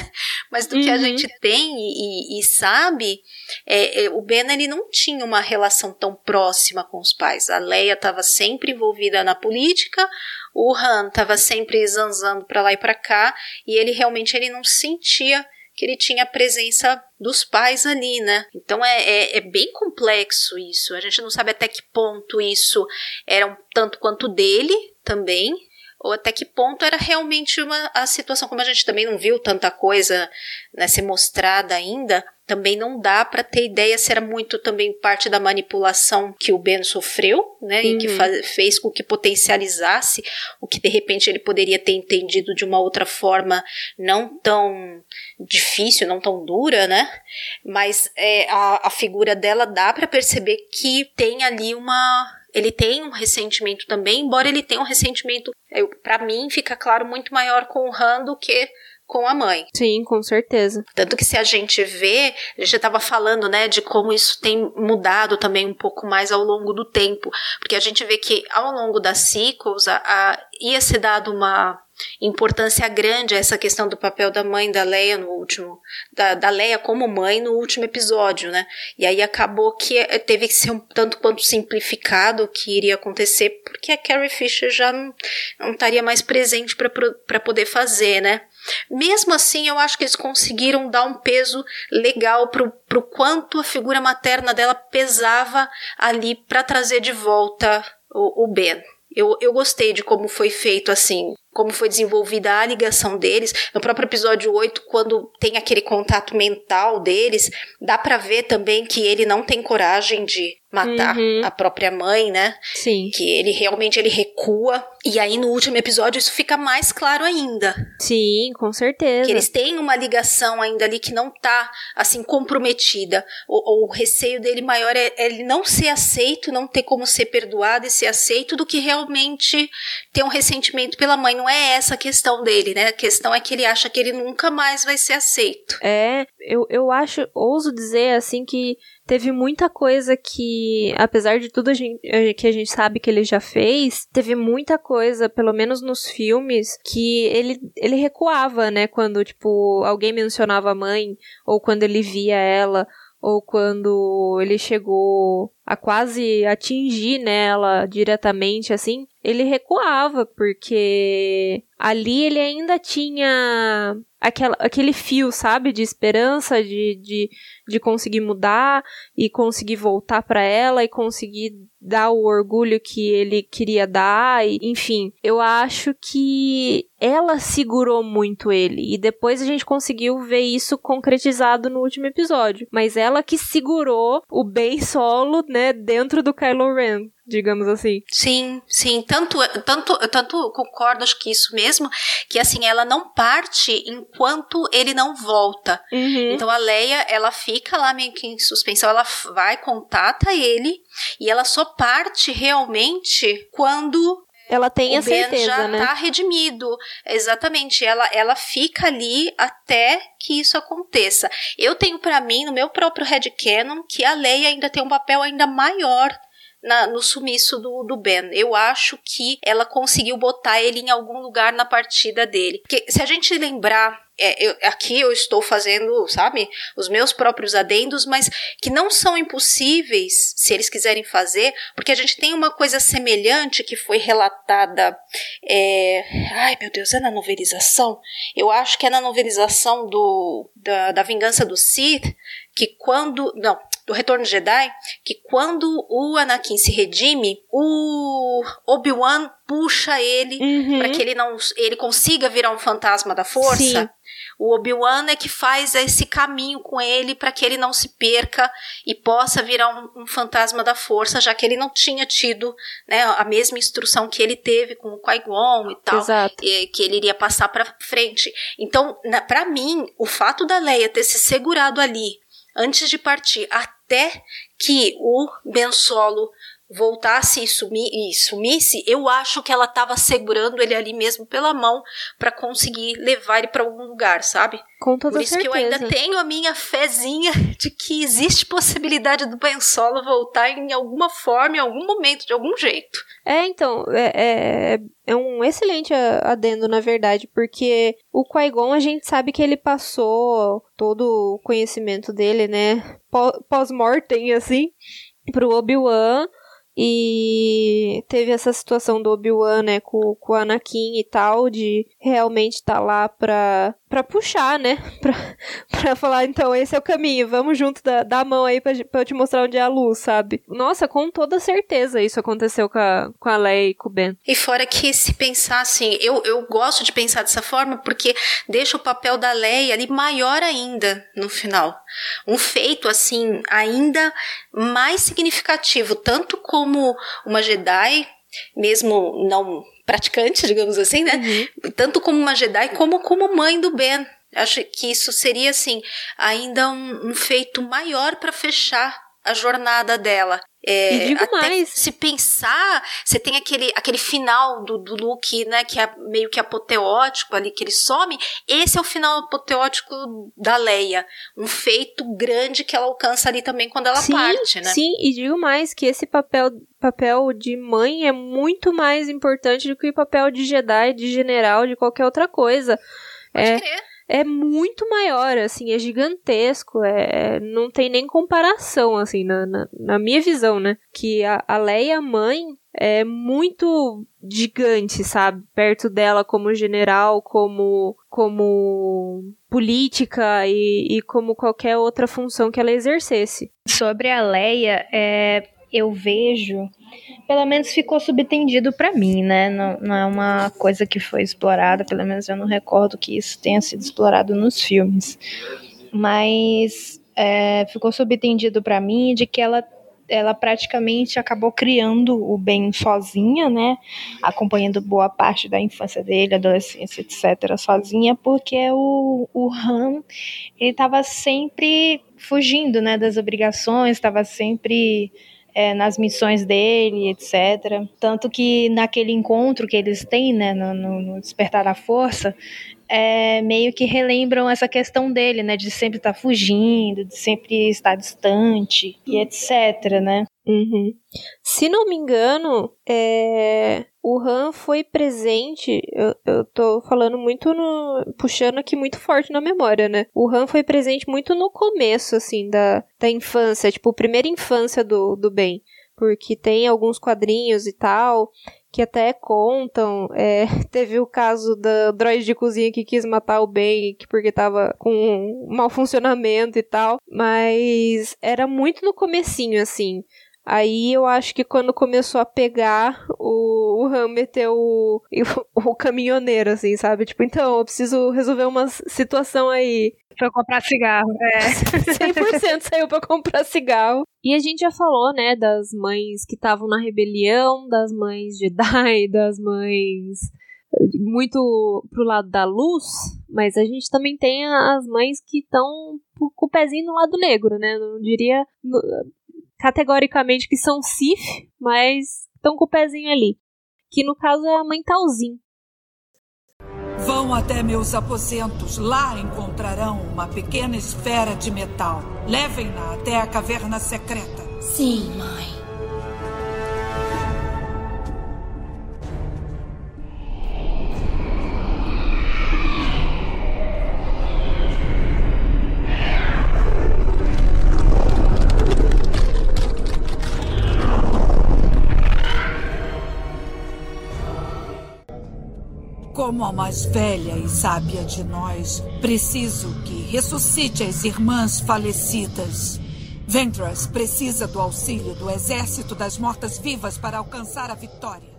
Mas do uhum. que a uhum. gente tem e, e, e sabe, é, é, o Ben ele não tinha uma relação tão próxima com os pais. A Leia estava sempre envolvida na política, o Han estava sempre zanzando para lá e para cá, e ele realmente ele não sentia que ele tinha a presença dos pais ali, né? Então é, é, é, bem complexo isso. A gente não sabe até que ponto isso era um tanto quanto dele também, ou até que ponto era realmente uma a situação, como a gente também não viu tanta coisa né, ser mostrada ainda, também não dá para ter ideia se era muito também parte da manipulação que o Ben sofreu, né, uhum. e que uhum. fez com que potencializasse o que de repente ele poderia ter entendido de uma outra forma não tão difícil, não tão dura, né, mas é, a, a figura dela dá para perceber que tem ali uma ele tem um ressentimento também, embora ele tenha um ressentimento, para mim fica claro muito maior com o Han do que com a mãe. Sim, com certeza. Tanto que se a gente vê, a gente estava falando, né, de como isso tem mudado também um pouco mais ao longo do tempo, porque a gente vê que ao longo das sequels a, a ia ser dado uma importância grande a essa questão do papel da mãe da Leia no último, da, da Leia como mãe no último episódio, né? E aí acabou que eh, teve que ser um tanto quanto simplificado o que iria acontecer, porque a Carrie Fisher já não, não estaria mais presente para poder fazer, né? Mesmo assim, eu acho que eles conseguiram dar um peso legal pro, pro quanto a figura materna dela pesava ali para trazer de volta o, o Ben. Eu, eu gostei de como foi feito assim como foi desenvolvida a ligação deles. No próprio episódio 8, quando tem aquele contato mental deles, dá para ver também que ele não tem coragem de matar uhum. a própria mãe, né? Sim. Que ele realmente ele recua. E aí no último episódio isso fica mais claro ainda. Sim, com certeza. Que eles têm uma ligação ainda ali que não tá assim comprometida. O, o receio dele maior é, é ele não ser aceito, não ter como ser perdoado e ser aceito do que realmente ter um ressentimento pela mãe não é essa a questão dele, né? A questão é que ele acha que ele nunca mais vai ser aceito. É, eu, eu acho, ouso dizer assim que teve muita coisa que, apesar de tudo a gente, eh, que a gente sabe que ele já fez, teve muita coisa, pelo menos nos filmes, que ele, ele recuava, né? Quando, tipo, alguém mencionava a mãe, ou quando ele via ela, ou quando ele chegou a quase atingir nela diretamente assim, ele recuava, porque ali ele ainda tinha aquela, aquele fio, sabe, de esperança, de, de, de conseguir mudar e conseguir voltar para ela e conseguir dar o orgulho que ele queria dar, e, enfim, eu acho que ela segurou muito ele e depois a gente conseguiu ver isso concretizado no último episódio, mas ela que segurou o Ben Solo, né, dentro do Kylo Ren digamos assim. Sim, sim, tanto tanto tanto concordo acho que isso mesmo, que assim ela não parte enquanto ele não volta. Uhum. Então a Leia, ela fica lá meio que em suspensão, ela vai contata ele e ela só parte realmente quando ela tem o a certeza, ben já né? tá redimido. Exatamente. Ela, ela fica ali até que isso aconteça. Eu tenho para mim, no meu próprio headcanon, que a Leia ainda tem um papel ainda maior na, no sumiço do, do Ben. Eu acho que ela conseguiu botar ele em algum lugar na partida dele. Porque se a gente lembrar é, eu, aqui eu estou fazendo, sabe, os meus próprios adendos, mas que não são impossíveis se eles quiserem fazer, porque a gente tem uma coisa semelhante que foi relatada. É, ai meu Deus, é na novelização? Eu acho que é na novelização do, da, da Vingança do Sith, que quando. Não, do Retorno de Jedi, que quando o Anakin se redime, o Obi-Wan puxa ele uhum. para que ele não ele consiga virar um fantasma da força. Sim. O Obi-Wan é que faz esse caminho com ele para que ele não se perca e possa virar um, um, fantasma da força, já que ele não tinha tido né, a mesma instrução que ele teve com o Qui-Gon e tal, e, que ele iria passar para frente. Então, para mim, o fato da Leia ter se segurado ali antes de partir, até que o Ben Solo voltasse e, sumi, e sumisse, eu acho que ela estava segurando ele ali mesmo pela mão para conseguir levar ele para algum lugar, sabe? Com toda Por isso certeza. que eu ainda tenho a minha fezinha de que existe possibilidade do Ben Solo voltar em alguma forma, em algum momento, de algum jeito. É, então, é, é, é um excelente adendo, na verdade, porque o Qui-Gon a gente sabe que ele passou todo o conhecimento dele, né, pós-mortem, assim, pro Obi-Wan, e teve essa situação do Obi-Wan, né, com, o Anakin e tal, de realmente estar tá lá pra, pra puxar, né, pra falar, então, esse é o caminho, vamos junto da, da mão aí pra, pra eu te mostrar onde é a luz, sabe? Nossa, com toda certeza isso aconteceu com a, com a Leia e com o Ben. E fora que se pensar assim, eu, eu gosto de pensar dessa forma porque deixa o papel da Leia ali maior ainda no final. Um feito, assim, ainda mais significativo, tanto com como uma Jedi, mesmo não praticante, digamos assim, né? Uhum. Tanto como uma Jedi, como como mãe do Ben. Acho que isso seria, assim, ainda um, um feito maior para fechar a jornada dela. É, e digo mais. Se pensar, você tem aquele, aquele final do, do Luke, né, que é meio que apoteótico ali, que ele some. Esse é o final apoteótico da Leia. Um feito grande que ela alcança ali também quando ela sim, parte, né? Sim, e digo mais que esse papel, papel de mãe é muito mais importante do que o papel de Jedi, de general, de qualquer outra coisa. Pode é, crer é muito maior, assim, é gigantesco, é, não tem nem comparação, assim, na, na, na minha visão, né? Que a, a Leia, mãe, é muito gigante, sabe? Perto dela como general, como, como política e, e como qualquer outra função que ela exercesse. Sobre a Leia, é, eu vejo pelo menos ficou subtendido para mim, né? Não, não, é uma coisa que foi explorada, pelo menos eu não recordo que isso tenha sido explorado nos filmes. Mas é, ficou subtendido para mim de que ela ela praticamente acabou criando o Ben sozinha, né? Acompanhando boa parte da infância dele, adolescência, etc., sozinha, porque o, o Han, ele estava sempre fugindo, né, das obrigações, estava sempre é, nas missões dele, etc. Tanto que naquele encontro que eles têm, né, no, no Despertar da Força, é, meio que relembram essa questão dele, né, de sempre estar fugindo, de sempre estar distante e etc, né? Uhum. Se não me engano, é... o Han foi presente. Eu, eu tô falando muito no. puxando aqui muito forte na memória, né? O Han foi presente muito no começo, assim, da, da infância, tipo, primeira infância do, do Ben. Porque tem alguns quadrinhos e tal que até contam. É, teve o caso da droid de cozinha que quis matar o Ben porque tava com um mau funcionamento e tal. Mas era muito no comecinho, assim. Aí eu acho que quando começou a pegar, o, o o, o, o caminhoneiro, assim, sabe? Tipo, então, eu preciso resolver uma situação aí. Foi comprar cigarro, é. 100% saiu pra comprar cigarro. E a gente já falou, né, das mães que estavam na rebelião, das mães Jedi, das mães muito pro lado da luz, mas a gente também tem as mães que estão com o pezinho no lado negro, né? Não diria categoricamente que são Sif, mas estão com o pezinho ali. Que no caso é a mãe Talzin. Vão até meus aposentos. Lá encontrarão uma pequena esfera de metal. Levem-na até a caverna secreta. Sim, mãe. Como a mais velha e sábia de nós, preciso que ressuscite as irmãs falecidas. Ventress precisa do auxílio do exército das mortas-vivas para alcançar a vitória.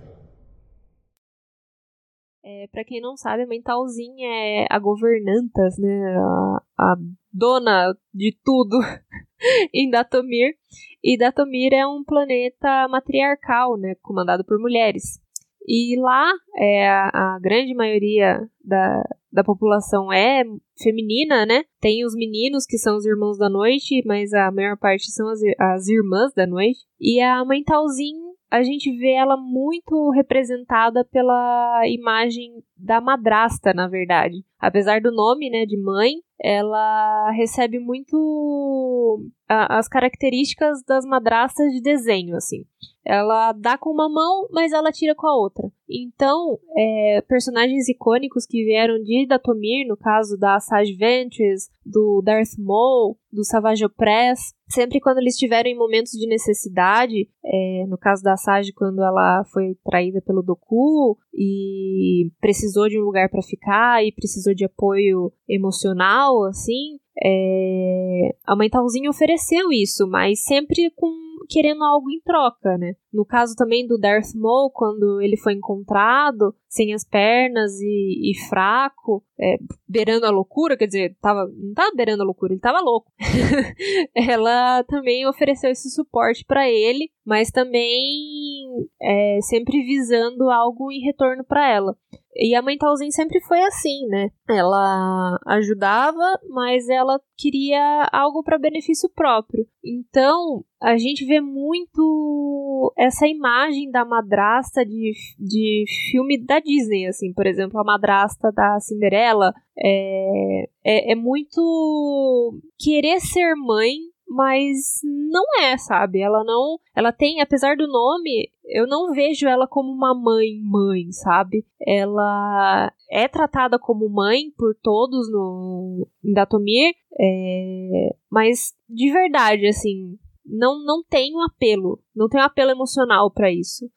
É, para quem não sabe, a Mentalzinha é a governantas, né? A, a dona de tudo em Datomir. E Datomir é um planeta matriarcal, né? Comandado por mulheres. E lá, é, a, grande maioria da, da população é feminina, né? Tem os meninos que são os irmãos da noite, mas a maior parte são as, as irmãs da noite. E a Mentalzinha a gente vê ela muito representada pela imagem da madrasta, na verdade. Apesar do nome, né, de mãe, ela recebe muito a, as características das madrastas de desenho, assim. Ela dá com uma mão, mas ela tira com a outra. Então, é, personagens icônicos que vieram de Datomir, no caso da Sage Ventress, do Darth Maul, do Savage Opress, sempre quando eles estiveram em momentos de necessidade, é, no caso da Sage, quando ela foi traída pelo Doku e precisou de um lugar para ficar e precisou de apoio emocional, assim, é, a mãe Talzinha ofereceu isso, mas sempre com querendo algo em troca, né? No caso também do Darth Maul, quando ele foi encontrado, sem as pernas e, e fraco, é, beirando a loucura, quer dizer, tava, não tava beirando a loucura, ele tava louco. Ela também ofereceu esse suporte para ele, mas também é, sempre visando algo em retorno para ela. E a mãe Talzinha sempre foi assim, né? Ela ajudava, mas ela queria algo para benefício próprio. Então, a gente vê muito essa imagem da madrasta de, de filme da Disney, assim, por exemplo, a madrasta da Cinderela é, é, é muito querer ser mãe, mas não é, sabe? Ela não, ela tem, apesar do nome, eu não vejo ela como uma mãe mãe, sabe? Ela é tratada como mãe por todos no em Datomir, é, mas de verdade, assim, não, não tem um apelo, não tem um apelo emocional para isso.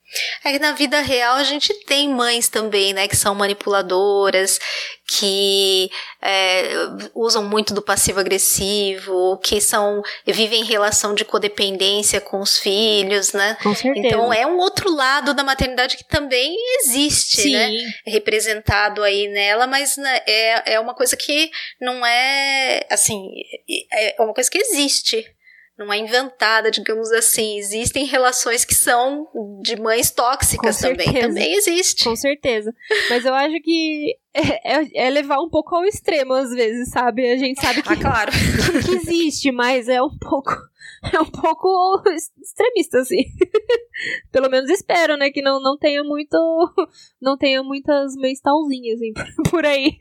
É que na vida real a gente tem mães também, né, que são manipuladoras, que é, usam muito do passivo-agressivo, que são vivem em relação de codependência com os filhos, né? Com certeza. Então é um outro lado da maternidade que também existe, Sim. né? Representado aí nela, mas né, é, é uma coisa que não é assim, é uma coisa que existe não é inventada, digamos assim. Existem relações que são de mães tóxicas também. Também existe. Com certeza. Mas eu acho que é, é- é levar um pouco ao extremo, às vezes, sabe? A gente sabe que, Ah, claro. que existe, mas é um pouco. É um pouco extremista, assim. Pelo menos espero, né? Que não, não tenha muito. Não tenha muitas mães talzinhas, assim, por aí.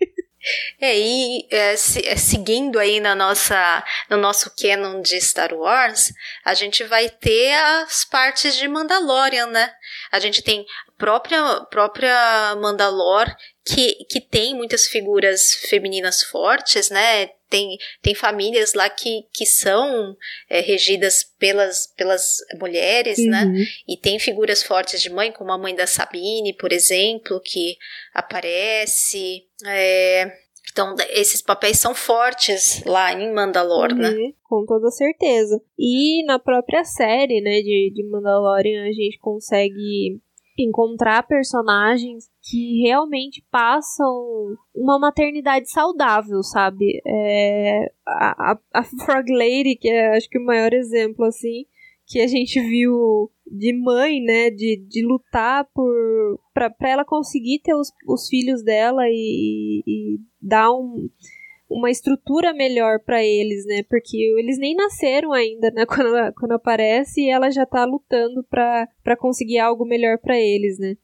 É, e é, se- é, seguindo aí na nossa, no nosso canon de Star Wars, a gente vai ter as partes de Mandalorian, né? A gente tem própria, própria Mandalor, que, que tem muitas figuras femininas fortes, né? Tem, tem famílias lá que, que são é, regidas pelas, pelas mulheres, né? Uhum. E tem figuras fortes de mãe, como a mãe da Sabine, por exemplo, que aparece. É, então, esses papéis são fortes lá em Mandalor, né? Uhum, com toda certeza. E na própria série, né, de, de Mandalorian, a gente consegue encontrar personagens que realmente passam uma maternidade saudável, sabe? É, a, a, Frog Lady, que é acho que o maior exemplo, assim, que a gente viu de mãe, né, de, de lutar por pra ela conseguir ter os, os filhos dela e, e dar um, uma estrutura melhor pra eles, né, porque eles nem nasceram ainda, né, quando, quando aparece ela já tá lutando pra conseguir algo melhor pra eles, né.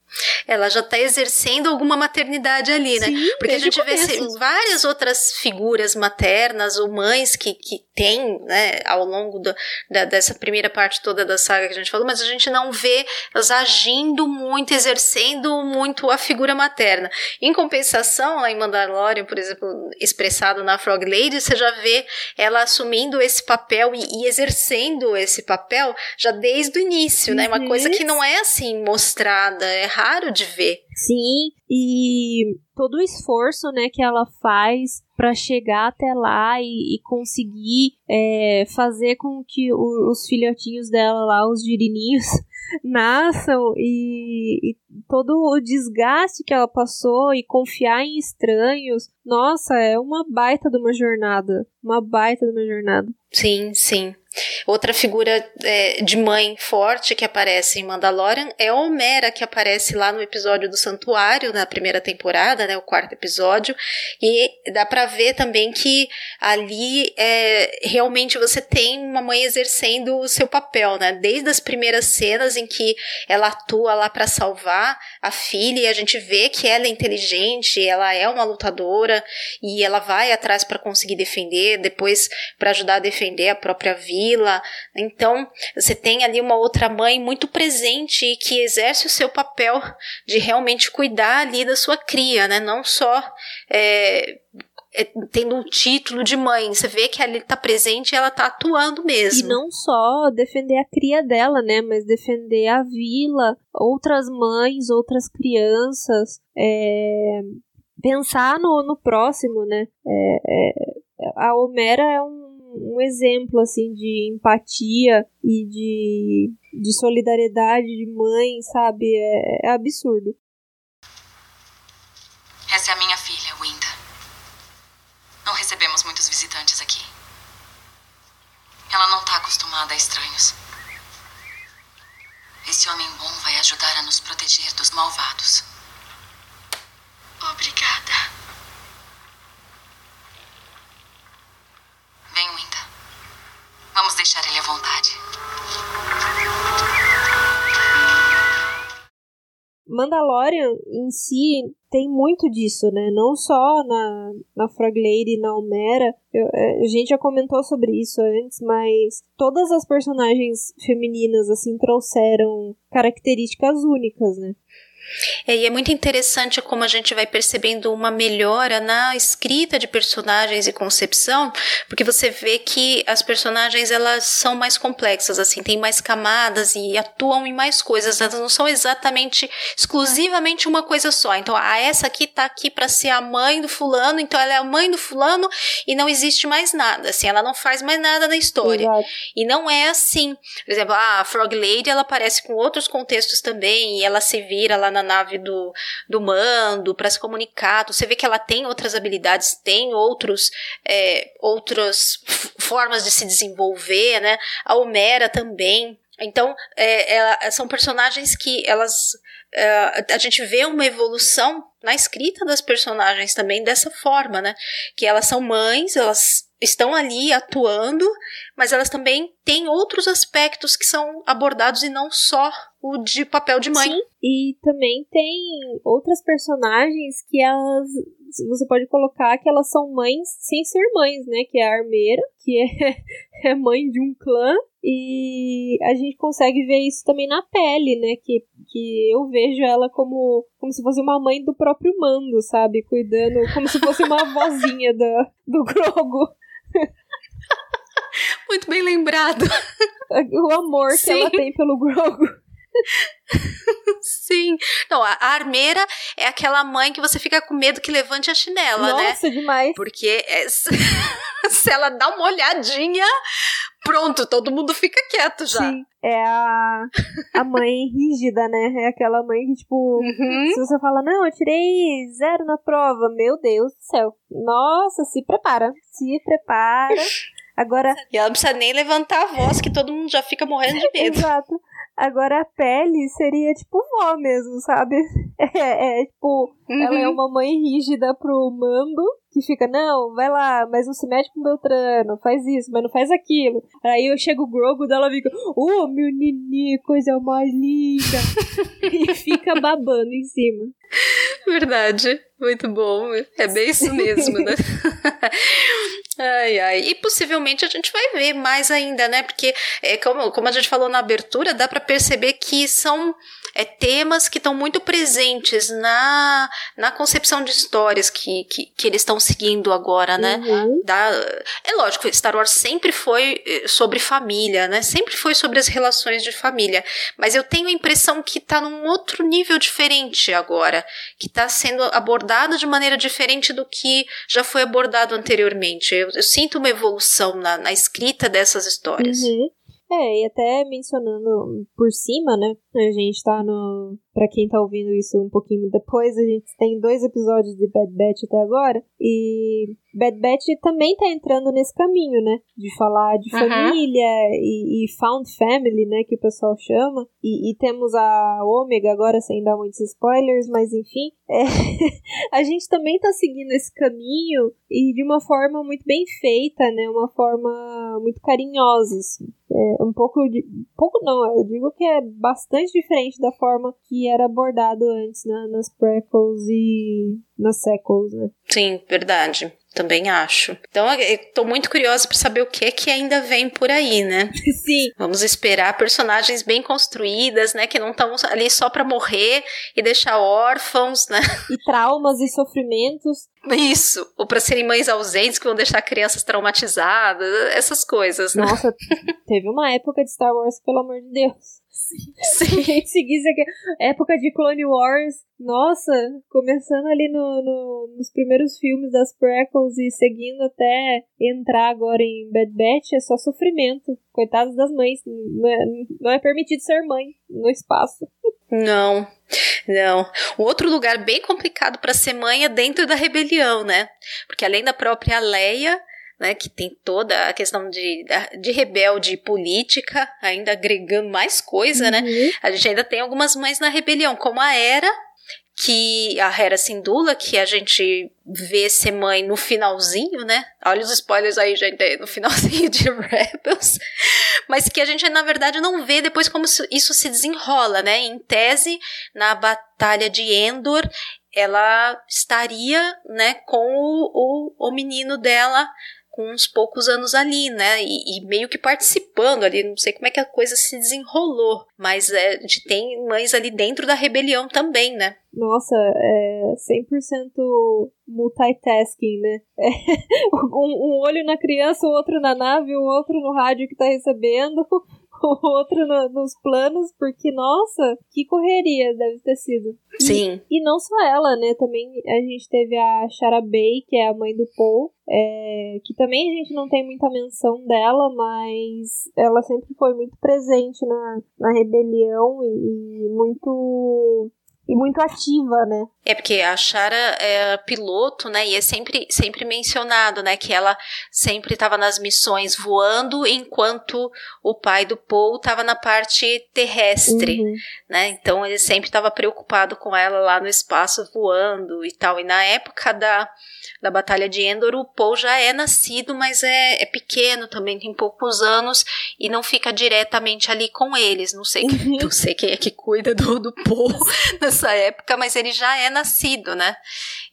Ela já tá exercendo alguma maternidade ali, né? Sim, Porque a gente vê assim, várias outras figuras maternas ou mães que, que tem, né, ao longo do- da, dessa primeira parte toda da saga que a gente falou, mas a gente não vê elas agindo muito, exercendo muito a figura materna. Em compensação, lá em Mandalorian, por exemplo, expressado na Frog Lady, você já vê ela assumindo esse papel e, e exercendo esse papel já desde o início, né? Uma Uhum. coisa que não é assim mostrada, é raro de ver. Sim, e todo o esforço, né, que ela faz para chegar até lá e, e conseguir é, fazer com que o, os filhotinhos dela lá, os girininhos, nasçam e, e, todo o desgaste que ela passou e confiar em estranhos, nossa, é uma baita de uma jornada, uma baita de uma jornada. Sim, sim. Outra figura é, de mãe forte que aparece em Mandalorian é a Homera, que aparece lá no episódio do Santuário, na primeira temporada, né, o quarto episódio, e dá para ver também que ali é, realmente você tem uma mãe exercendo o seu papel, né, desde as primeiras cenas em que ela atua lá para salvar a filha e a gente vê que ela é inteligente, ela é uma lutadora e ela vai atrás para conseguir defender, depois para ajudar a defender a própria vida vila. Então, você tem ali uma outra mãe muito presente e que exerce o seu papel de realmente cuidar ali da sua cria, né? Não só é, é, tendo um título de mãe. Você vê que ali está presente e ela está atuando mesmo. E não só defender a cria dela, né? Mas defender a vila, outras mães, outras crianças. É, pensar no, no próximo, né? É, é, a Homera é um um exemplo assim de empatia e de, de solidariedade de mãe, sabe? É, é absurdo. Essa é a minha filha, Winda. Não recebemos muitos visitantes aqui. Ela não está acostumada a estranhos. Esse homem bom vai ajudar a nos proteger dos malvados. Obrigada. Vem, Winda. Vamos deixar ele à vontade. Mandalorian em si tem muito disso, né? Não só na, na Frog Lady e na Homera. Eu, é, a gente já comentou sobre isso antes, mas todas as personagens femininas, assim, trouxeram características únicas, né? É, e é muito interessante como a gente vai percebendo uma melhora na escrita de personagens e concepção, porque você vê que as personagens elas são mais complexas, assim, tem mais camadas e atuam em mais coisas, elas não são exatamente exclusivamente uma coisa só. Então, ah, essa aqui tá aqui para ser a mãe do fulano, então ela é a mãe do fulano e não existe mais nada, assim, ela não faz mais nada na história. Exato. E não é assim. Por exemplo, a Frog Lady, ela aparece com outros contextos também e ela se vira lá na nave do, do mando para se comunicar. Você vê que ela tem outras habilidades, tem outros, é, outras formas de se desenvolver, né? A Homera também. Então, é, ela, são personagens que elas. É, a gente vê uma evolução na escrita das personagens também dessa forma, né? Que elas são mães, elas estão ali atuando, mas elas também têm outros aspectos que são abordados e não só o de papel de mãe. Sim, e também tem outras personagens que elas você pode colocar que elas são mães sem ser mães, né? Que é a armeira, que é, é mãe de um clã. E a gente consegue ver isso também na pele, né? Que, que eu vejo ela como, como se fosse uma mãe do próprio mando, sabe? Cuidando, como se fosse uma vozinha do, do Grogo. Muito bem lembrado. O amor Sim. que ela tem pelo Grogo. Sim. Não, a armeira é aquela mãe que você fica com medo que levante a chinela, Nossa, né? Nossa, demais. Porque é, se ela dá uma olhadinha, pronto, todo mundo fica quieto já. Sim, é a, a mãe rígida, né? É aquela mãe que, tipo, uhum. se você fala, não, eu tirei zero na prova, meu Deus do céu. Nossa, se prepara, se prepara. Agora. E ela não precisa nem levantar a voz, que todo mundo já fica morrendo de medo. Exato. Agora a pele seria tipo vó mesmo, sabe? É, é tipo, uhum. ela é uhum. uma mãe rígida pro mando, que fica, não, vai lá, mas não se mete com o Beltrano, faz isso, mas não faz aquilo. Aí eu chego o Grogu dela fica, oh, meu nini, coisa mais linda. e fica babando em cima. Verdade, muito bom. É bem isso mesmo, né? Ai, ai. E possivelmente a gente vai ver mais ainda, né? Porque, é, como, como a gente falou na abertura, dá para perceber que são é, temas que estão muito presentes na, na concepção de histórias que, que, que eles estão seguindo agora, né? Uhum. Da, é lógico, Star Wars sempre foi eh, sobre família, né? Sempre foi sobre as relações de família. Mas eu tenho a impressão que está num outro nível diferente agora, que está sendo abordado de maneira diferente do que já foi abordado anteriormente. Eu, eu sinto uma evolução na, na escrita dessas histórias. Uhum. É, e até mencionando por cima, né? A gente tá no. Pra quem tá ouvindo isso um pouquinho depois, a gente tem dois episódios de Bad Batch até agora. E Bad Batch também tá entrando nesse caminho, né? De falar de uhum. família e, e, found family, né? Que o pessoal chama. E, e temos a Ômega agora, sem dar muitos spoilers, mas enfim. É, a gente também tá seguindo esse caminho e de uma forma muito bem feita, né? Uma forma muito carinhosa, assim. É um pouco de. Pouco não, eu digo que é bastante diferente da forma que era abordado antes né, nas prequels e nas sequels, né? Sim, verdade. Também acho. Então, estou muito curiosa para saber o que é que ainda vem por aí, né? Sim. Vamos esperar personagens bem construídas, né? Que não estão ali só para morrer e deixar órfãos, né? E traumas e sofrimentos. Isso. Ou para serem mães ausentes que vão deixar crianças traumatizadas, essas coisas, né? Nossa, teve uma época de Star Wars, pelo amor de Deus. Sim. Se a gente seguisse aqui, época de Clone Wars, nossa, começando ali no, no, nos primeiros filmes das prequels e seguindo até entrar agora em Bad Batch, é só sofrimento. Coitados das mães, não é, não é permitido ser mãe no espaço. Não, não. Um outro lugar bem complicado para ser mãe é dentro da rebelião, né? Porque além da própria Leia, né, que tem toda a questão de, de rebelde política, ainda agregando mais coisa, né? uhum. né? A gente ainda tem algumas mães na rebelião, como a Era, que a Hera Syndulla, que a gente vê ser mãe no finalzinho, né? Olha os spoilers aí, gente, no finalzinho de Rebels. Mas que a gente, na verdade, não vê depois como isso se desenrola, né? Em tese, na Batalha de Endor, ela estaria, né, com o, o, o menino dela com uns poucos anos ali, né? E, e, meio que participando ali, não sei como é que a coisa se desenrolou, mas é, tem mães ali dentro da rebelião também, né? Nossa, é 100% multitasking, né? É, um, um olho na criança, o outro na nave, o outro no rádio que tá recebendo, o outro no, nos planos, porque, nossa, que correria deve ter sido. Sim. E, e não só ela, né? Também a gente teve a Shara Bay, que é a mãe do Paul, é, que também a gente não tem muita menção dela, mas ela sempre foi muito presente na, na rebelião e, e muito e muito ativa, né? É porque a Shara é piloto, né? E é sempre, sempre mencionado, né? Que ela sempre estava nas missões voando, enquanto o pai do Paul estava na parte terrestre, uhum. né? Então ele sempre estava preocupado com ela lá no espaço voando e tal. E na época da da Batalha de Endor, o Paul já é nascido, mas é, é pequeno também, tem poucos anos e não fica diretamente ali com eles. Não sei, uhum. não sei quem é que cuida do, do Paul nessa época, mas ele já é nascido, né?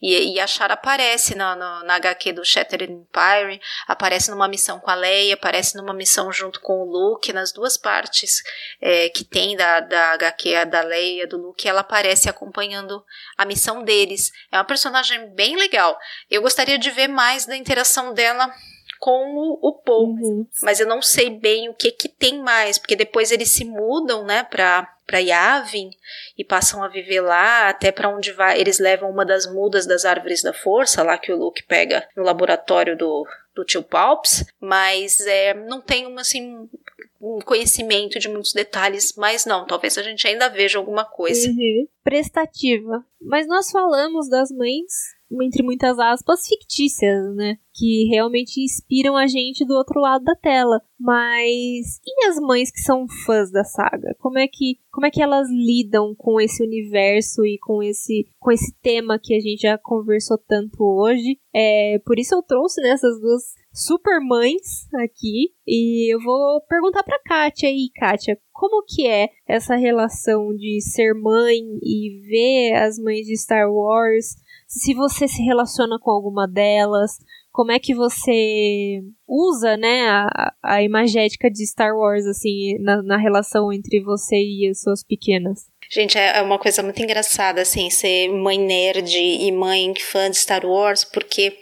E, e a Shara aparece na, na, na HQ do Shattered Empire, aparece numa missão com a Leia, aparece numa missão junto com o Luke, nas duas partes é, que tem da, da HQ, a da Leia, do Luke, ela aparece acompanhando a missão deles. É uma personagem bem legal. Eu gostaria de ver mais da interação dela com o, o Paul, uhum. mas eu não sei bem o que que tem mais, porque depois eles se mudam, né, para para Yavin e passam a viver lá, até para onde vai, eles levam uma das mudas das árvores da força, lá que o Luke pega no laboratório do do tio Palps, mas é, não tenho assim um conhecimento de muitos detalhes, mas não, talvez a gente ainda veja alguma coisa. Uhum. Prestativa. Mas nós falamos das mães entre muitas aspas, fictícias, né? Que realmente inspiram a gente do outro lado da tela. Mas e as mães que são fãs da saga? Como é que, como é que elas lidam com esse universo e com esse, com esse tema que a gente já conversou tanto hoje? É, por isso eu trouxe nessas né, duas super mães aqui e eu vou perguntar para Kátia aí, Kátia, como que é essa relação de ser mãe e ver as mães de Star Wars se você se relaciona com alguma delas, como é que você usa, né, a, a imagética de Star Wars, assim, na, na relação entre você e as suas pequenas? Gente, é, é uma coisa muito engraçada, assim, ser mãe nerd e mãe fã de Star Wars, porque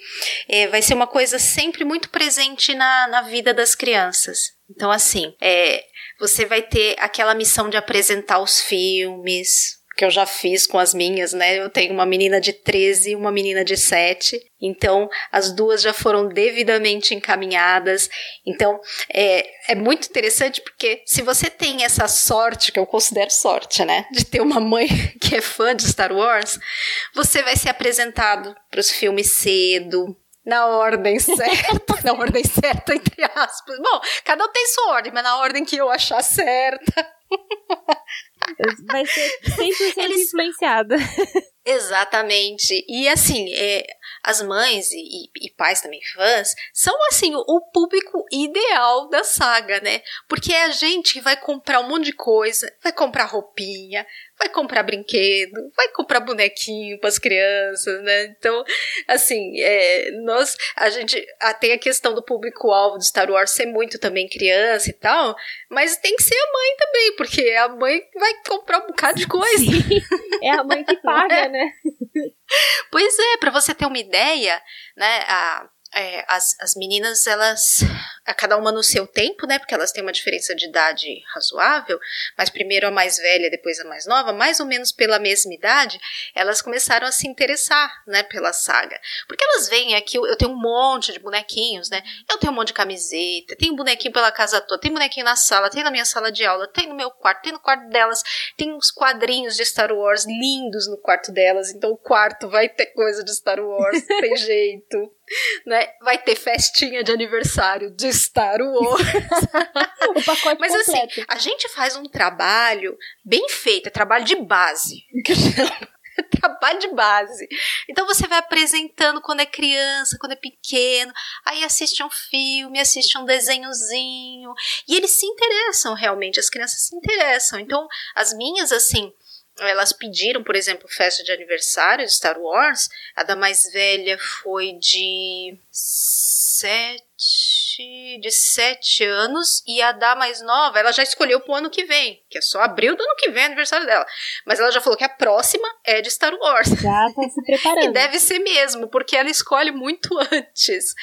é, vai ser uma coisa sempre muito presente na, na vida das crianças. Então, assim, é, você vai ter aquela missão de apresentar os filmes, que eu já fiz com as minhas, né? Eu tenho uma menina de 13 e uma menina de 7. Então, as duas já foram devidamente encaminhadas. Então, é, é muito interessante porque se você tem essa sorte, que eu considero sorte, né? De ter uma mãe que é fã de Star Wars, você vai ser apresentado para os filmes cedo, na ordem certa, na ordem certa, entre aspas. Bom, cada um tem sua ordem, mas na ordem que eu achar certa. Vai ser 100% Eles... influenciada. Exatamente. E assim, é, as mães e, e, pais também fãs são assim o público ideal da saga, né? Porque é a gente que vai comprar um monte de coisa, vai comprar roupinha, vai comprar brinquedo, vai comprar bonequinho para as crianças, né? Então, assim, é, nós, a gente a, tem a questão do público-alvo de Star Wars ser muito também criança e tal, mas tem que ser a mãe também, porque a mãe vai comprar um bocado de coisa. Sim, é a mãe que paga, é? né? Pois é, para você ter uma ideia, né? A, é, as, as meninas, elas a cada uma no seu tempo, né? Porque elas têm uma diferença de idade razoável, mas primeiro a mais velha, depois a mais nova, mais ou menos pela mesma idade, elas começaram a se interessar, né, pela saga. Porque elas veem aqui, eu tenho um monte de bonequinhos, né? Eu tenho um monte de camiseta, tem bonequinho pela casa toda, tem bonequinho na sala, tem na minha sala de aula, tem no meu quarto, tem no quarto delas, tem uns quadrinhos de Star Wars lindos no quarto delas, então o quarto vai ter coisa de Star Wars, tem jeito né? Vai ter festinha de aniversário de Star Wars. o pacote Mas completo. assim, a gente faz um trabalho bem feito, é trabalho de base, trabalho de base. Então você vai apresentando quando é criança, quando é pequeno, aí assiste um filme, assiste um desenhozinho, e eles se interessam realmente, as crianças se interessam. Então, as minhas, assim, elas pediram, por exemplo, festa de aniversário de Star Wars. A da mais velha foi de sete, de sete anos e a da mais nova, ela já escolheu pro ano que vem, que é só abril do ano que vem, aniversário dela. Mas ela já falou que a próxima é de Star Wars. Já tá se preparando. e deve ser mesmo, porque ela escolhe muito antes.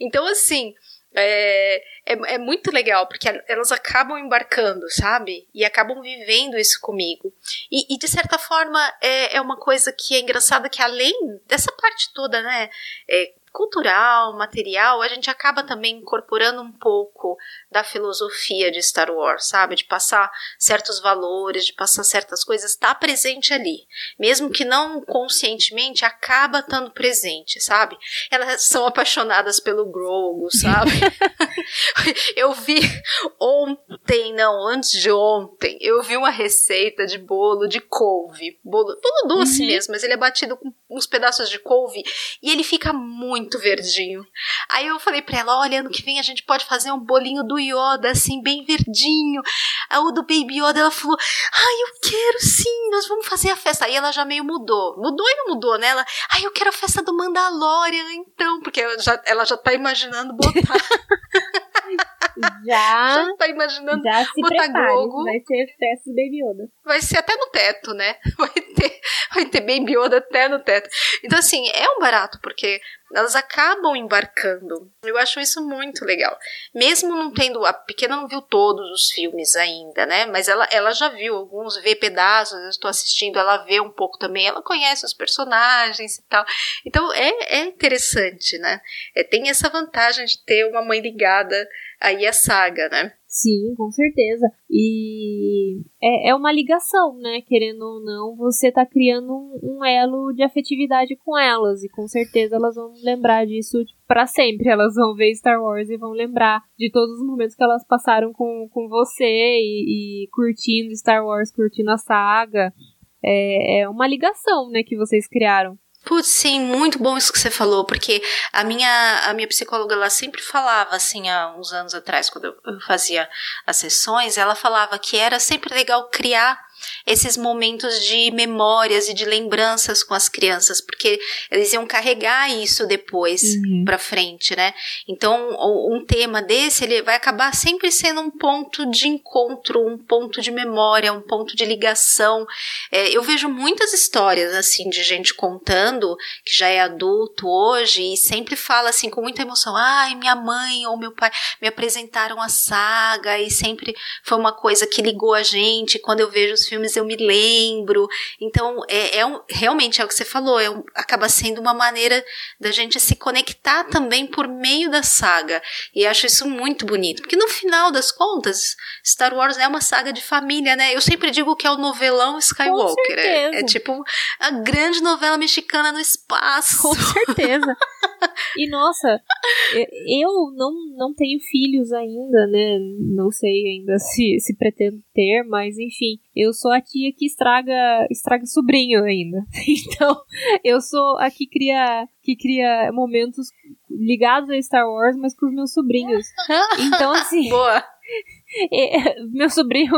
Então, assim, é, é, é, muito legal, porque elas acabam embarcando, sabe? E acabam vivendo isso comigo. E, e, de certa forma é, é uma coisa que é engraçada que além dessa parte toda, né? É, cultural, material, a gente acaba também incorporando um pouco da filosofia de Star Wars, sabe? De passar certos valores, de passar certas coisas, está presente ali. Mesmo que não conscientemente, acaba estando presente, sabe? Elas são apaixonadas pelo Grogu, sabe? eu vi ontem, não, antes de ontem, eu vi uma receita de bolo de couve. Bolo, bolo doce uhum. mesmo, mas ele é batido com uns pedaços de couve e ele fica muito verdinho. Aí eu falei pra ela: olha, ano que vem a gente pode fazer um bolinho do Yoda, assim, bem verdinho. O do Baby Yoda, ela falou: ai, eu quero sim, nós vamos fazer a festa. Aí ela já meio mudou. Mudou e não mudou, né? Ela, ai, eu quero a festa do Mandalorian, então, porque ela já, ela já tá imaginando botar. Já, já tá imaginando já se botar prepare. Vai ser festa do Baby Yoda. Vai ser até no teto, né? Vai ter, vai ter Baby Yoda até no teto. Então, assim, é um barato, porque elas acabam embarcando. Eu acho isso muito legal. Mesmo não tendo. A pequena não viu todos os filmes ainda, né? Mas ela, ela já viu alguns, vê pedaços, eu estou assistindo, ela vê um pouco também, ela conhece os personagens e tal. Então é, é interessante, né? É, tem essa vantagem de ter uma mãe ligada aí à saga, né? Sim, com certeza. E é, é uma ligação, né? Querendo ou não, você tá criando um, um elo de afetividade com elas. E com certeza elas vão lembrar disso para sempre. Elas vão ver Star Wars e vão lembrar de todos os momentos que elas passaram com, com você e, e curtindo Star Wars, curtindo a saga. É, é uma ligação, né, que vocês criaram. Putz, sim, muito bom isso que você falou, porque a minha, a minha psicóloga ela sempre falava, assim, há uns anos atrás, quando eu fazia as sessões, ela falava que era sempre legal criar esses momentos de memórias e de lembranças com as crianças, porque eles iam carregar isso depois uhum. para frente, né? Então, um tema desse ele vai acabar sempre sendo um ponto de encontro, um ponto de memória, um ponto de ligação. É, eu vejo muitas histórias assim de gente contando que já é adulto hoje e sempre fala assim com muita emoção: "Ai, minha mãe ou meu pai me apresentaram a saga e sempre foi uma coisa que ligou a gente. Quando eu vejo os filmes eu me lembro. Então, é, é um, realmente é o que você falou, é um, acaba sendo uma maneira da gente se conectar também por meio da saga. E acho isso muito bonito, porque no final das contas, Star Wars é uma saga de família, né? Eu sempre digo que é o novelão Skywalker. É, é, tipo a grande novela mexicana no espaço. Com certeza. e nossa, eu não, não tenho filhos ainda, né? Não sei ainda se, se pretendo ter, mas enfim, eu sou a tia que estraga, estraga sobrinho ainda. Então, eu sou a que cria, que cria momentos ligados a Star Wars, mas com os meus sobrinhos. Então, assim. Boa! meu sobrinho,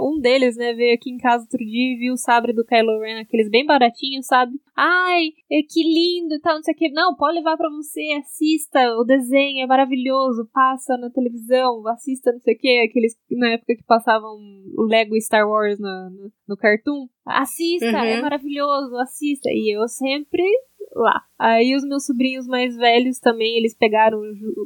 um deles, né, veio aqui em casa outro dia e viu o sabre do Kylo Ren, aqueles bem baratinhos, sabe? Ai, é, que lindo e tal, não sei o que. Não, pode levar pra você, assista o desenho, é maravilhoso, passa na televisão, assista não sei o que, aqueles na época que passavam o Lego Star Wars no, no, no Cartoon. Assista, é uhum. é maravilhoso, assista. E eu sempre lá. Aí os meus sobrinhos mais velhos também, eles pegaram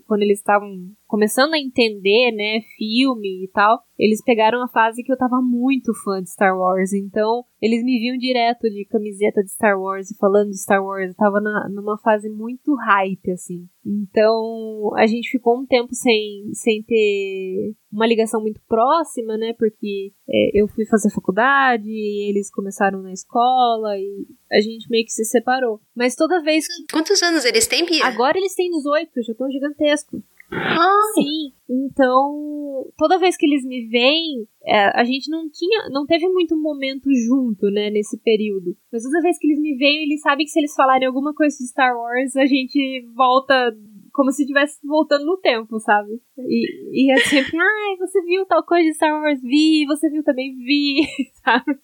quando eles estavam começando a entender, né, filme e tal, eles pegaram a fase que eu tava muito fã de Star Wars, então eles me viam direto de camiseta de Star Wars e falando de Star Wars, eu tava na, numa fase muito hype, assim. Então a gente ficou um tempo sem, sem ter uma ligação muito próxima, né, porque é, eu fui fazer faculdade, e eles começaram na escola e a gente meio que se separou. Mas toda vez que. Quantos anos eles têm, Bia? Agora eles têm 18, já estão gigantescos. Ah. Sim, então toda vez que eles me veem, é, a gente não tinha, não teve muito momento junto, né, nesse período. Mas toda vez que eles me veem, eles sabem que se eles falarem alguma coisa de Star Wars, a gente volta como se estivesse voltando no tempo, sabe? E, e é sempre, ai, você viu tal coisa de Star Wars? Vi, você viu também? Vi, sabe?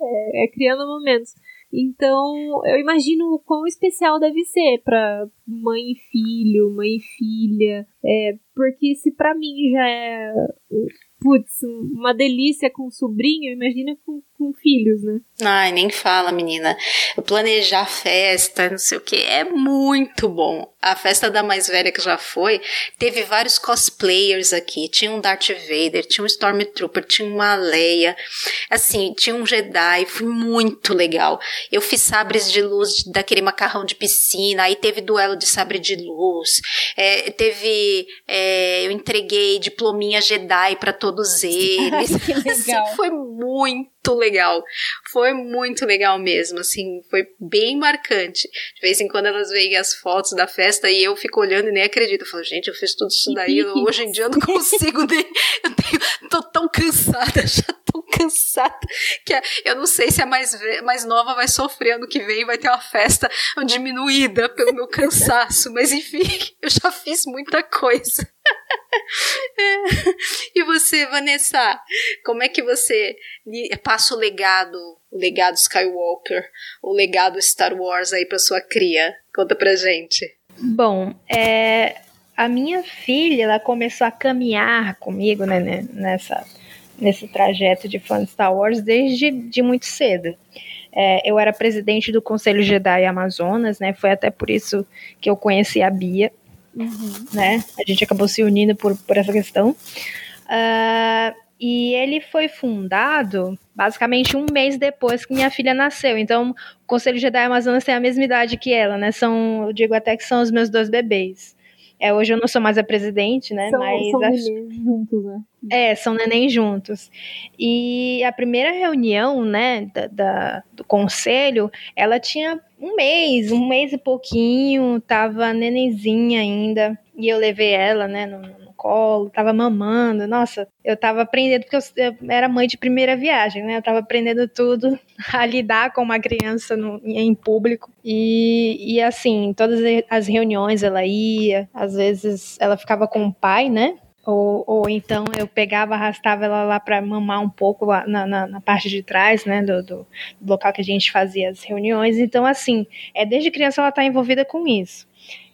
É, é criando momentos. Então, eu imagino o quão especial deve ser para mãe e filho, mãe e filha. É, porque se para mim já é putz, uma delícia com sobrinho, imagina com, com filhos, né? Ai, nem fala, menina. Planejar festa, não sei o que, é muito bom. A festa da mais velha que já foi, teve vários cosplayers aqui. Tinha um Darth Vader, tinha um Stormtrooper, tinha uma Leia, assim, tinha um Jedi, foi muito legal. Eu fiz sabres de luz daquele macarrão de piscina, aí teve duelo de sabre de luz, é, teve, é, eu entreguei diplominha Jedi para todos eles. que legal. Assim, foi muito legal. Foi muito legal mesmo, assim, foi bem marcante. De vez em quando elas veem as fotos da festa e eu fico olhando e nem acredito. Eu falo, gente, eu fiz tudo isso daí, hoje em dia eu não consigo nem. Eu tenho, tô tão cansada, já tô cansada, que eu não sei se a mais, mais nova vai sofrer ano que vem, vai ter uma festa diminuída pelo meu cansaço, mas enfim, eu já fiz muita coisa. e você, Vanessa, como é que você passa o legado, o legado Skywalker, o legado Star Wars aí para sua cria? Conta pra gente. Bom, é, a minha filha, ela começou a caminhar comigo né, né nessa, nesse trajeto de fã de Star Wars desde de muito cedo. É, eu era presidente do Conselho Jedi Amazonas, né? Foi até por isso que eu conheci a Bia. Uhum. Né? A gente acabou se unindo por, por essa questão. Uh, e ele foi fundado basicamente um mês depois que minha filha nasceu. Então, o Conselho Jedi Amazonas tem a mesma idade que ela, né? São, eu digo até que são os meus dois bebês. É, hoje eu não sou mais a presidente, né? São, mas são acho... juntos, né? É, são neném juntos. E a primeira reunião, né, da, da, do conselho, ela tinha um mês, um mês e pouquinho, tava nenenzinha ainda. E eu levei ela, né, no, no colo, tava mamando. Nossa, eu tava aprendendo, porque eu, eu, era mãe de primeira viagem, né? Eu tava aprendendo tudo a lidar com uma criança no, em público. E, e assim, todas as reuniões ela ia, às vezes ela ficava com o pai, né? Ou, ou então eu pegava, arrastava ela lá para mamar um pouco lá na, na, na, parte de trás, né, do, do, local que a gente fazia as reuniões. Então, assim, é desde criança ela está envolvida com isso.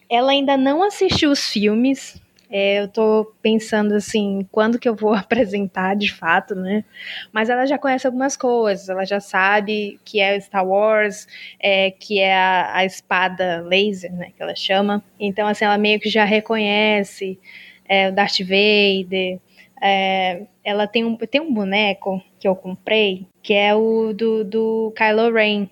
Ela ainda não assistiu os filmes, é, eu tô pensando assim, quando que eu vou apresentar de fato, né? Mas ela já conhece algumas coisas, ela já sabe que é Star Wars, é, que é a, a espada laser, né? Que ela chama. Então, assim, ela meio que já reconhece é, o Darth Vader. É, ela tem um, tem um boneco que eu comprei, que é o do, do Kylo Ren.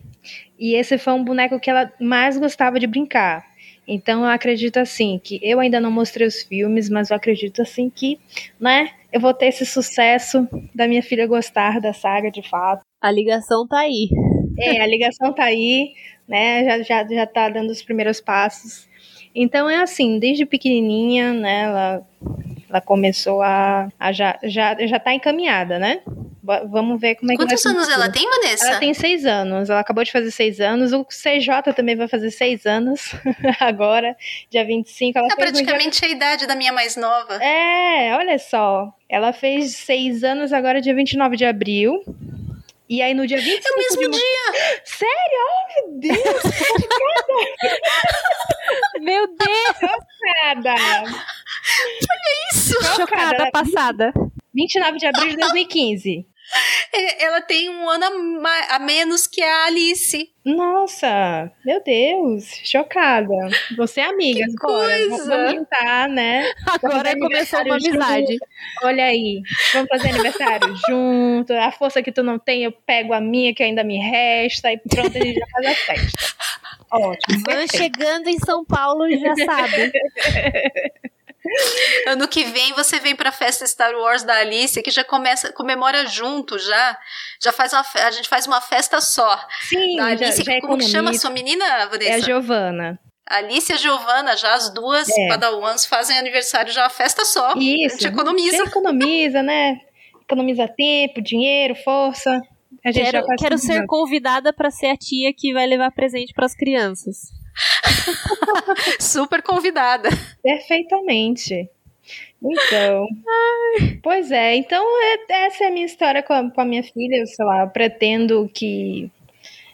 E esse foi um boneco que ela mais gostava de brincar. Então eu acredito assim que eu ainda não mostrei os filmes, mas eu acredito assim que, né, eu vou ter esse sucesso da minha filha gostar da saga de fato. A ligação tá aí. É, a ligação tá aí, né? Já já já tá dando os primeiros passos. Então é assim, desde pequenininha, né, ela ela começou a, a já já já tá encaminhada, né? Vamos ver como é Quantos que Quantos anos ela tem, Vanessa? Ela tem seis anos. Ela acabou de fazer seis anos. O CJ também vai fazer seis anos agora, dia 25. Ela é praticamente dia... a idade da minha mais nova. É, olha só. Ela fez seis anos agora, dia 29 de abril. E aí no dia 25 É o mesmo de... dia! Sério? Oh, meu Deus! meu Deus! Chocada! Olha isso! Chocada, Chocada passada. 29 de abril de 2015. Ela tem um ano a, menos que a Alice. Nossa, meu Deus, chocada. Você é amiga que agora. Coisa. Vamos juntar, né? Agora começou uma amizade. Junto. Olha aí, vamos fazer aniversário junto. A força que tu não tem, eu pego a minha que ainda me resta e pronto, a gente já faz a festa. Ótimo. Van chegando em São Paulo já sabe. Ano que vem você vem pra festa Star Wars da Alice, que já começa, comemora junto já. Já faz uma, a gente faz uma festa só. Sim, da Alice, já, já como que chama a sua menina, Vanessa? É a Giovana. Alice e a Giovana, já as duas é. padawans fazem aniversário já, festa só. Isso. A gente economiza. Você economiza, né? Economiza tempo, dinheiro, força. A gente quero, já quero ser convidada para ser a tia que vai levar presente para as crianças. Super convidada. Perfeitamente. Então, Ai. pois é, então é, essa é a minha história com a, com a minha filha, eu, sei lá, eu pretendo que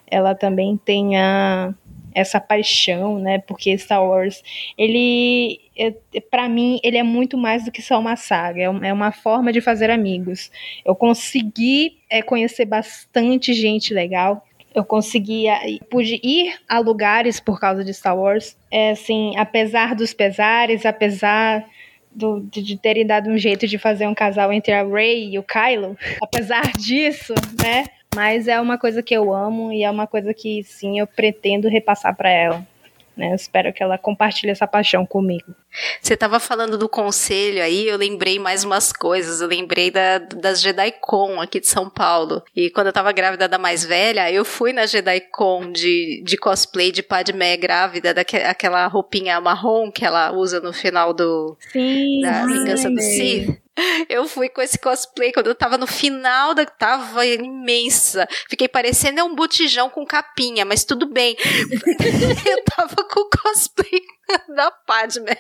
ela também tenha essa paixão, né? Porque Star Wars, ele, é, para mim, ele é muito mais do que só uma saga. É, é uma forma de fazer amigos. Eu consegui é, conhecer bastante gente legal eu conseguia, pude ir a lugares por causa de Star Wars. É assim, apesar dos pesares, apesar do, de, de, terem dado um jeito de fazer um casal entre a Rey e o Kylo, apesar disso, né? Mas é uma coisa que eu amo e é uma coisa que sim eu pretendo repassar para ela. Né? Espero que ela compartilhe essa paixão comigo. Você estava falando do conselho aí, eu lembrei mais umas coisas. Eu lembrei da, das JediCon aqui de São Paulo. E quando eu estava grávida da mais velha, eu fui na JediCon de, de cosplay de Padmé grávida, daquela roupinha marrom que ela usa no final do Sim, da Vingança do Sith. Eu fui com esse cosplay quando eu tava no final da. Tava imensa. Fiquei parecendo um botijão com capinha, mas tudo bem. eu tava com o cosplay da Padme.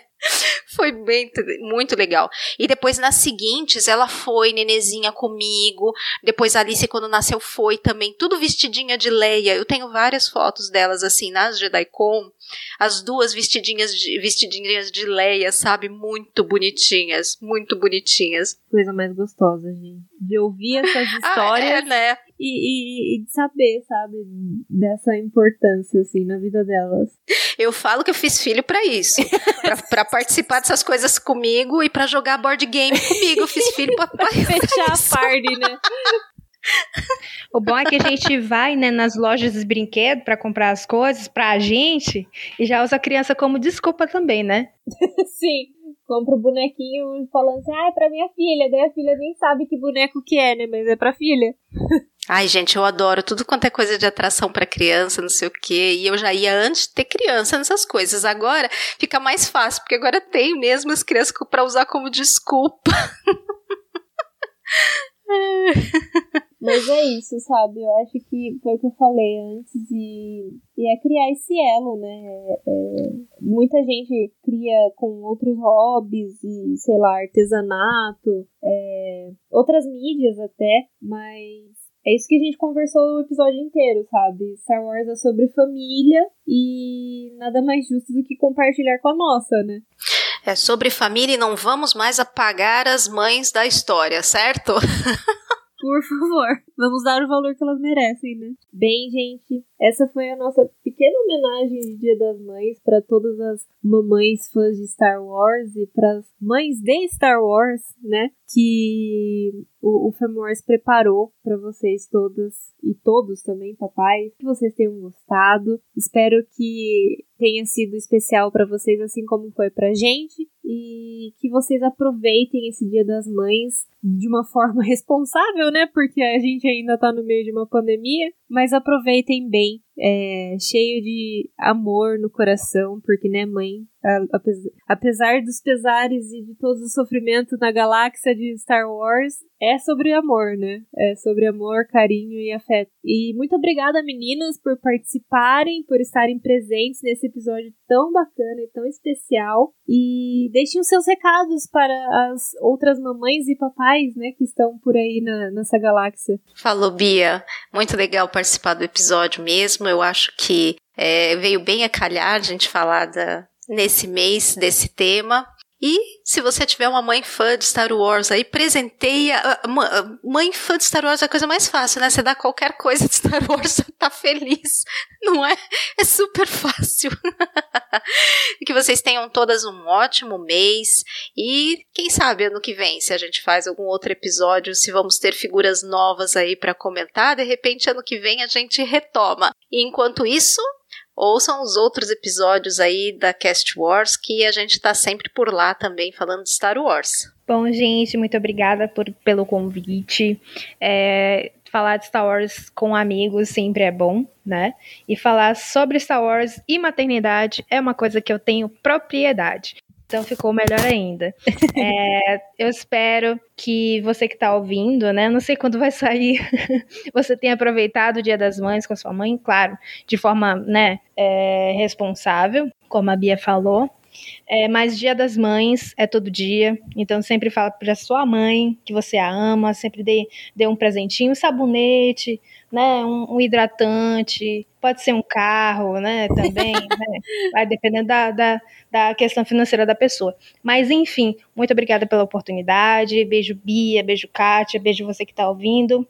Foi bem, muito legal. E depois nas seguintes, ela foi nenezinha comigo. Depois Alice, quando nasceu, foi também, tudo vestidinha de Leia. Eu tenho várias fotos delas assim nas JediCon. As duas vestidinhas de, vestidinhas de Leia, sabe? Muito bonitinhas, muito bonitinhas. Coisa mais gostosa, gente. De ouvir essas histórias. Ah, é, né? E, e, e, de saber, sabe, dessa importância, assim, na vida delas. Eu falo que eu fiz filho para isso. para participar dessas coisas comigo e para jogar board game comigo. Eu fiz filho pra, pra fechar a party, né? O bom é que a gente vai né, nas lojas de brinquedos para comprar as coisas pra gente e já usa a criança como desculpa também, né? Sim, compra o bonequinho falando assim, ah, é pra minha filha. Daí a filha nem sabe que boneco que é, né? Mas é pra filha. Ai, gente, eu adoro tudo quanto é coisa de atração para criança, não sei o quê. E eu já ia antes de ter criança nessas coisas. Agora fica mais fácil, porque agora tenho mesmo as crianças para usar como desculpa. Mas é isso, sabe? Eu acho que foi o que eu falei antes e, e é criar esse elo, né? É, é, muita gente cria com outros hobbies e, sei lá, artesanato, é, outras mídias até, mas é isso que a gente conversou o episódio inteiro, sabe? Star Wars é sobre família e nada mais justo do que compartilhar com a nossa, né? É sobre família e não vamos mais apagar as mães da história, certo? Por favor, vamos dar o valor que elas merecem, né? Bem, gente, essa foi a nossa pequena homenagem de Dia das Mães para todas as mamães fãs de Star Wars e para as mães de Star Wars, né? Que o, o Wars preparou para vocês todas e todos também, papai. Que vocês tenham gostado. Espero que tenha sido especial para vocês, assim como foi pra gente, e que vocês aproveitem esse Dia das Mães de uma forma responsável, né? Porque a gente ainda tá no meio de uma pandemia, mas aproveitem bem, é, cheio de amor no coração, porque, né, mãe, apesar dos pesares e de todo o sofrimento na galáxia de Star Wars, é sobre amor, né? É sobre amor, carinho e afeto. E muito obrigada, meninas, por participarem, por estarem presentes nesse episódio tão bacana e tão especial. E deixem os seus recados para as outras mamães e papais, né, que estão por aí na, nessa galáxia. Falou, Bia. Muito legal participar do episódio mesmo. Eu acho que é, veio bem a calhar a gente falar da, nesse mês desse tema. E se você tiver uma mãe fã de Star Wars aí, presenteia. Ah, ah, mãe fã de Star Wars é a coisa mais fácil, né? Você dá qualquer coisa de Star Wars, você tá feliz, não é? É super fácil. que vocês tenham todas um ótimo mês. E quem sabe ano que vem, se a gente faz algum outro episódio, se vamos ter figuras novas aí para comentar, de repente ano que vem a gente retoma. E enquanto isso, ouçam os outros episódios aí da Cast Wars, que a gente está sempre por lá também falando de Star Wars. Bom, gente, muito obrigada por, pelo convite. É, falar de Star Wars com amigos sempre é bom, né? E falar sobre Star Wars e maternidade é uma coisa que eu tenho propriedade. Então ficou melhor ainda. É, eu espero que você que está ouvindo, né? Não sei quando vai sair, você tenha aproveitado o Dia das Mães com a sua mãe, claro, de forma, né, é, responsável, como a Bia falou. É, mas Dia das Mães é todo dia, então sempre fala para sua mãe que você a ama, sempre dê, dê um presentinho, um sabonete, né, um, um hidratante, pode ser um carro, né, também, né, vai dependendo da, da, da questão financeira da pessoa. Mas enfim, muito obrigada pela oportunidade, beijo Bia, beijo Kátia, beijo você que está ouvindo,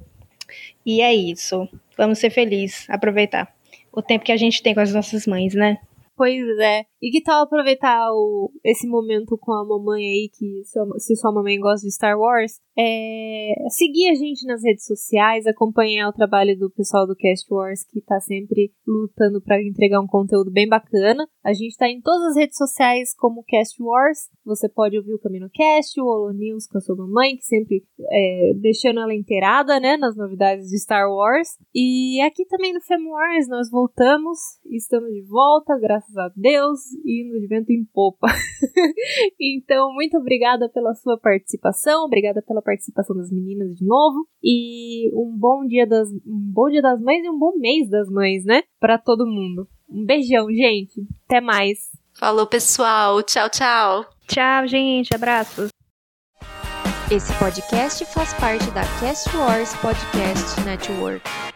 e é isso, vamos ser felizes, aproveitar o tempo que a gente tem com as nossas mães, né? Pois é. E que tal aproveitar o, esse momento com a mamãe aí, que sua, se sua mamãe gosta de Star Wars, é, seguir a gente nas redes sociais, acompanhar o trabalho do pessoal do Cast Wars, que tá sempre lutando para entregar um conteúdo bem bacana. A gente tá em todas as redes sociais como Cast Wars. Você pode ouvir o Camino Cast, o Holo News com a sua mamãe, que sempre é, deixando ela inteirada, né, nas novidades de Star Wars. E aqui também no Fem Wars nós voltamos, estamos de volta, graças a Deus indo de vento em popa. então, muito obrigada pela sua participação, obrigada pela participação das meninas de novo e um bom dia das um bom dia das mães e um bom mês das mães, né? Para todo mundo. Um beijão, gente. Até mais. Falou, pessoal. Tchau, tchau. Tchau, gente. Abraços. Esse podcast faz parte da Cast Wars Podcast Network.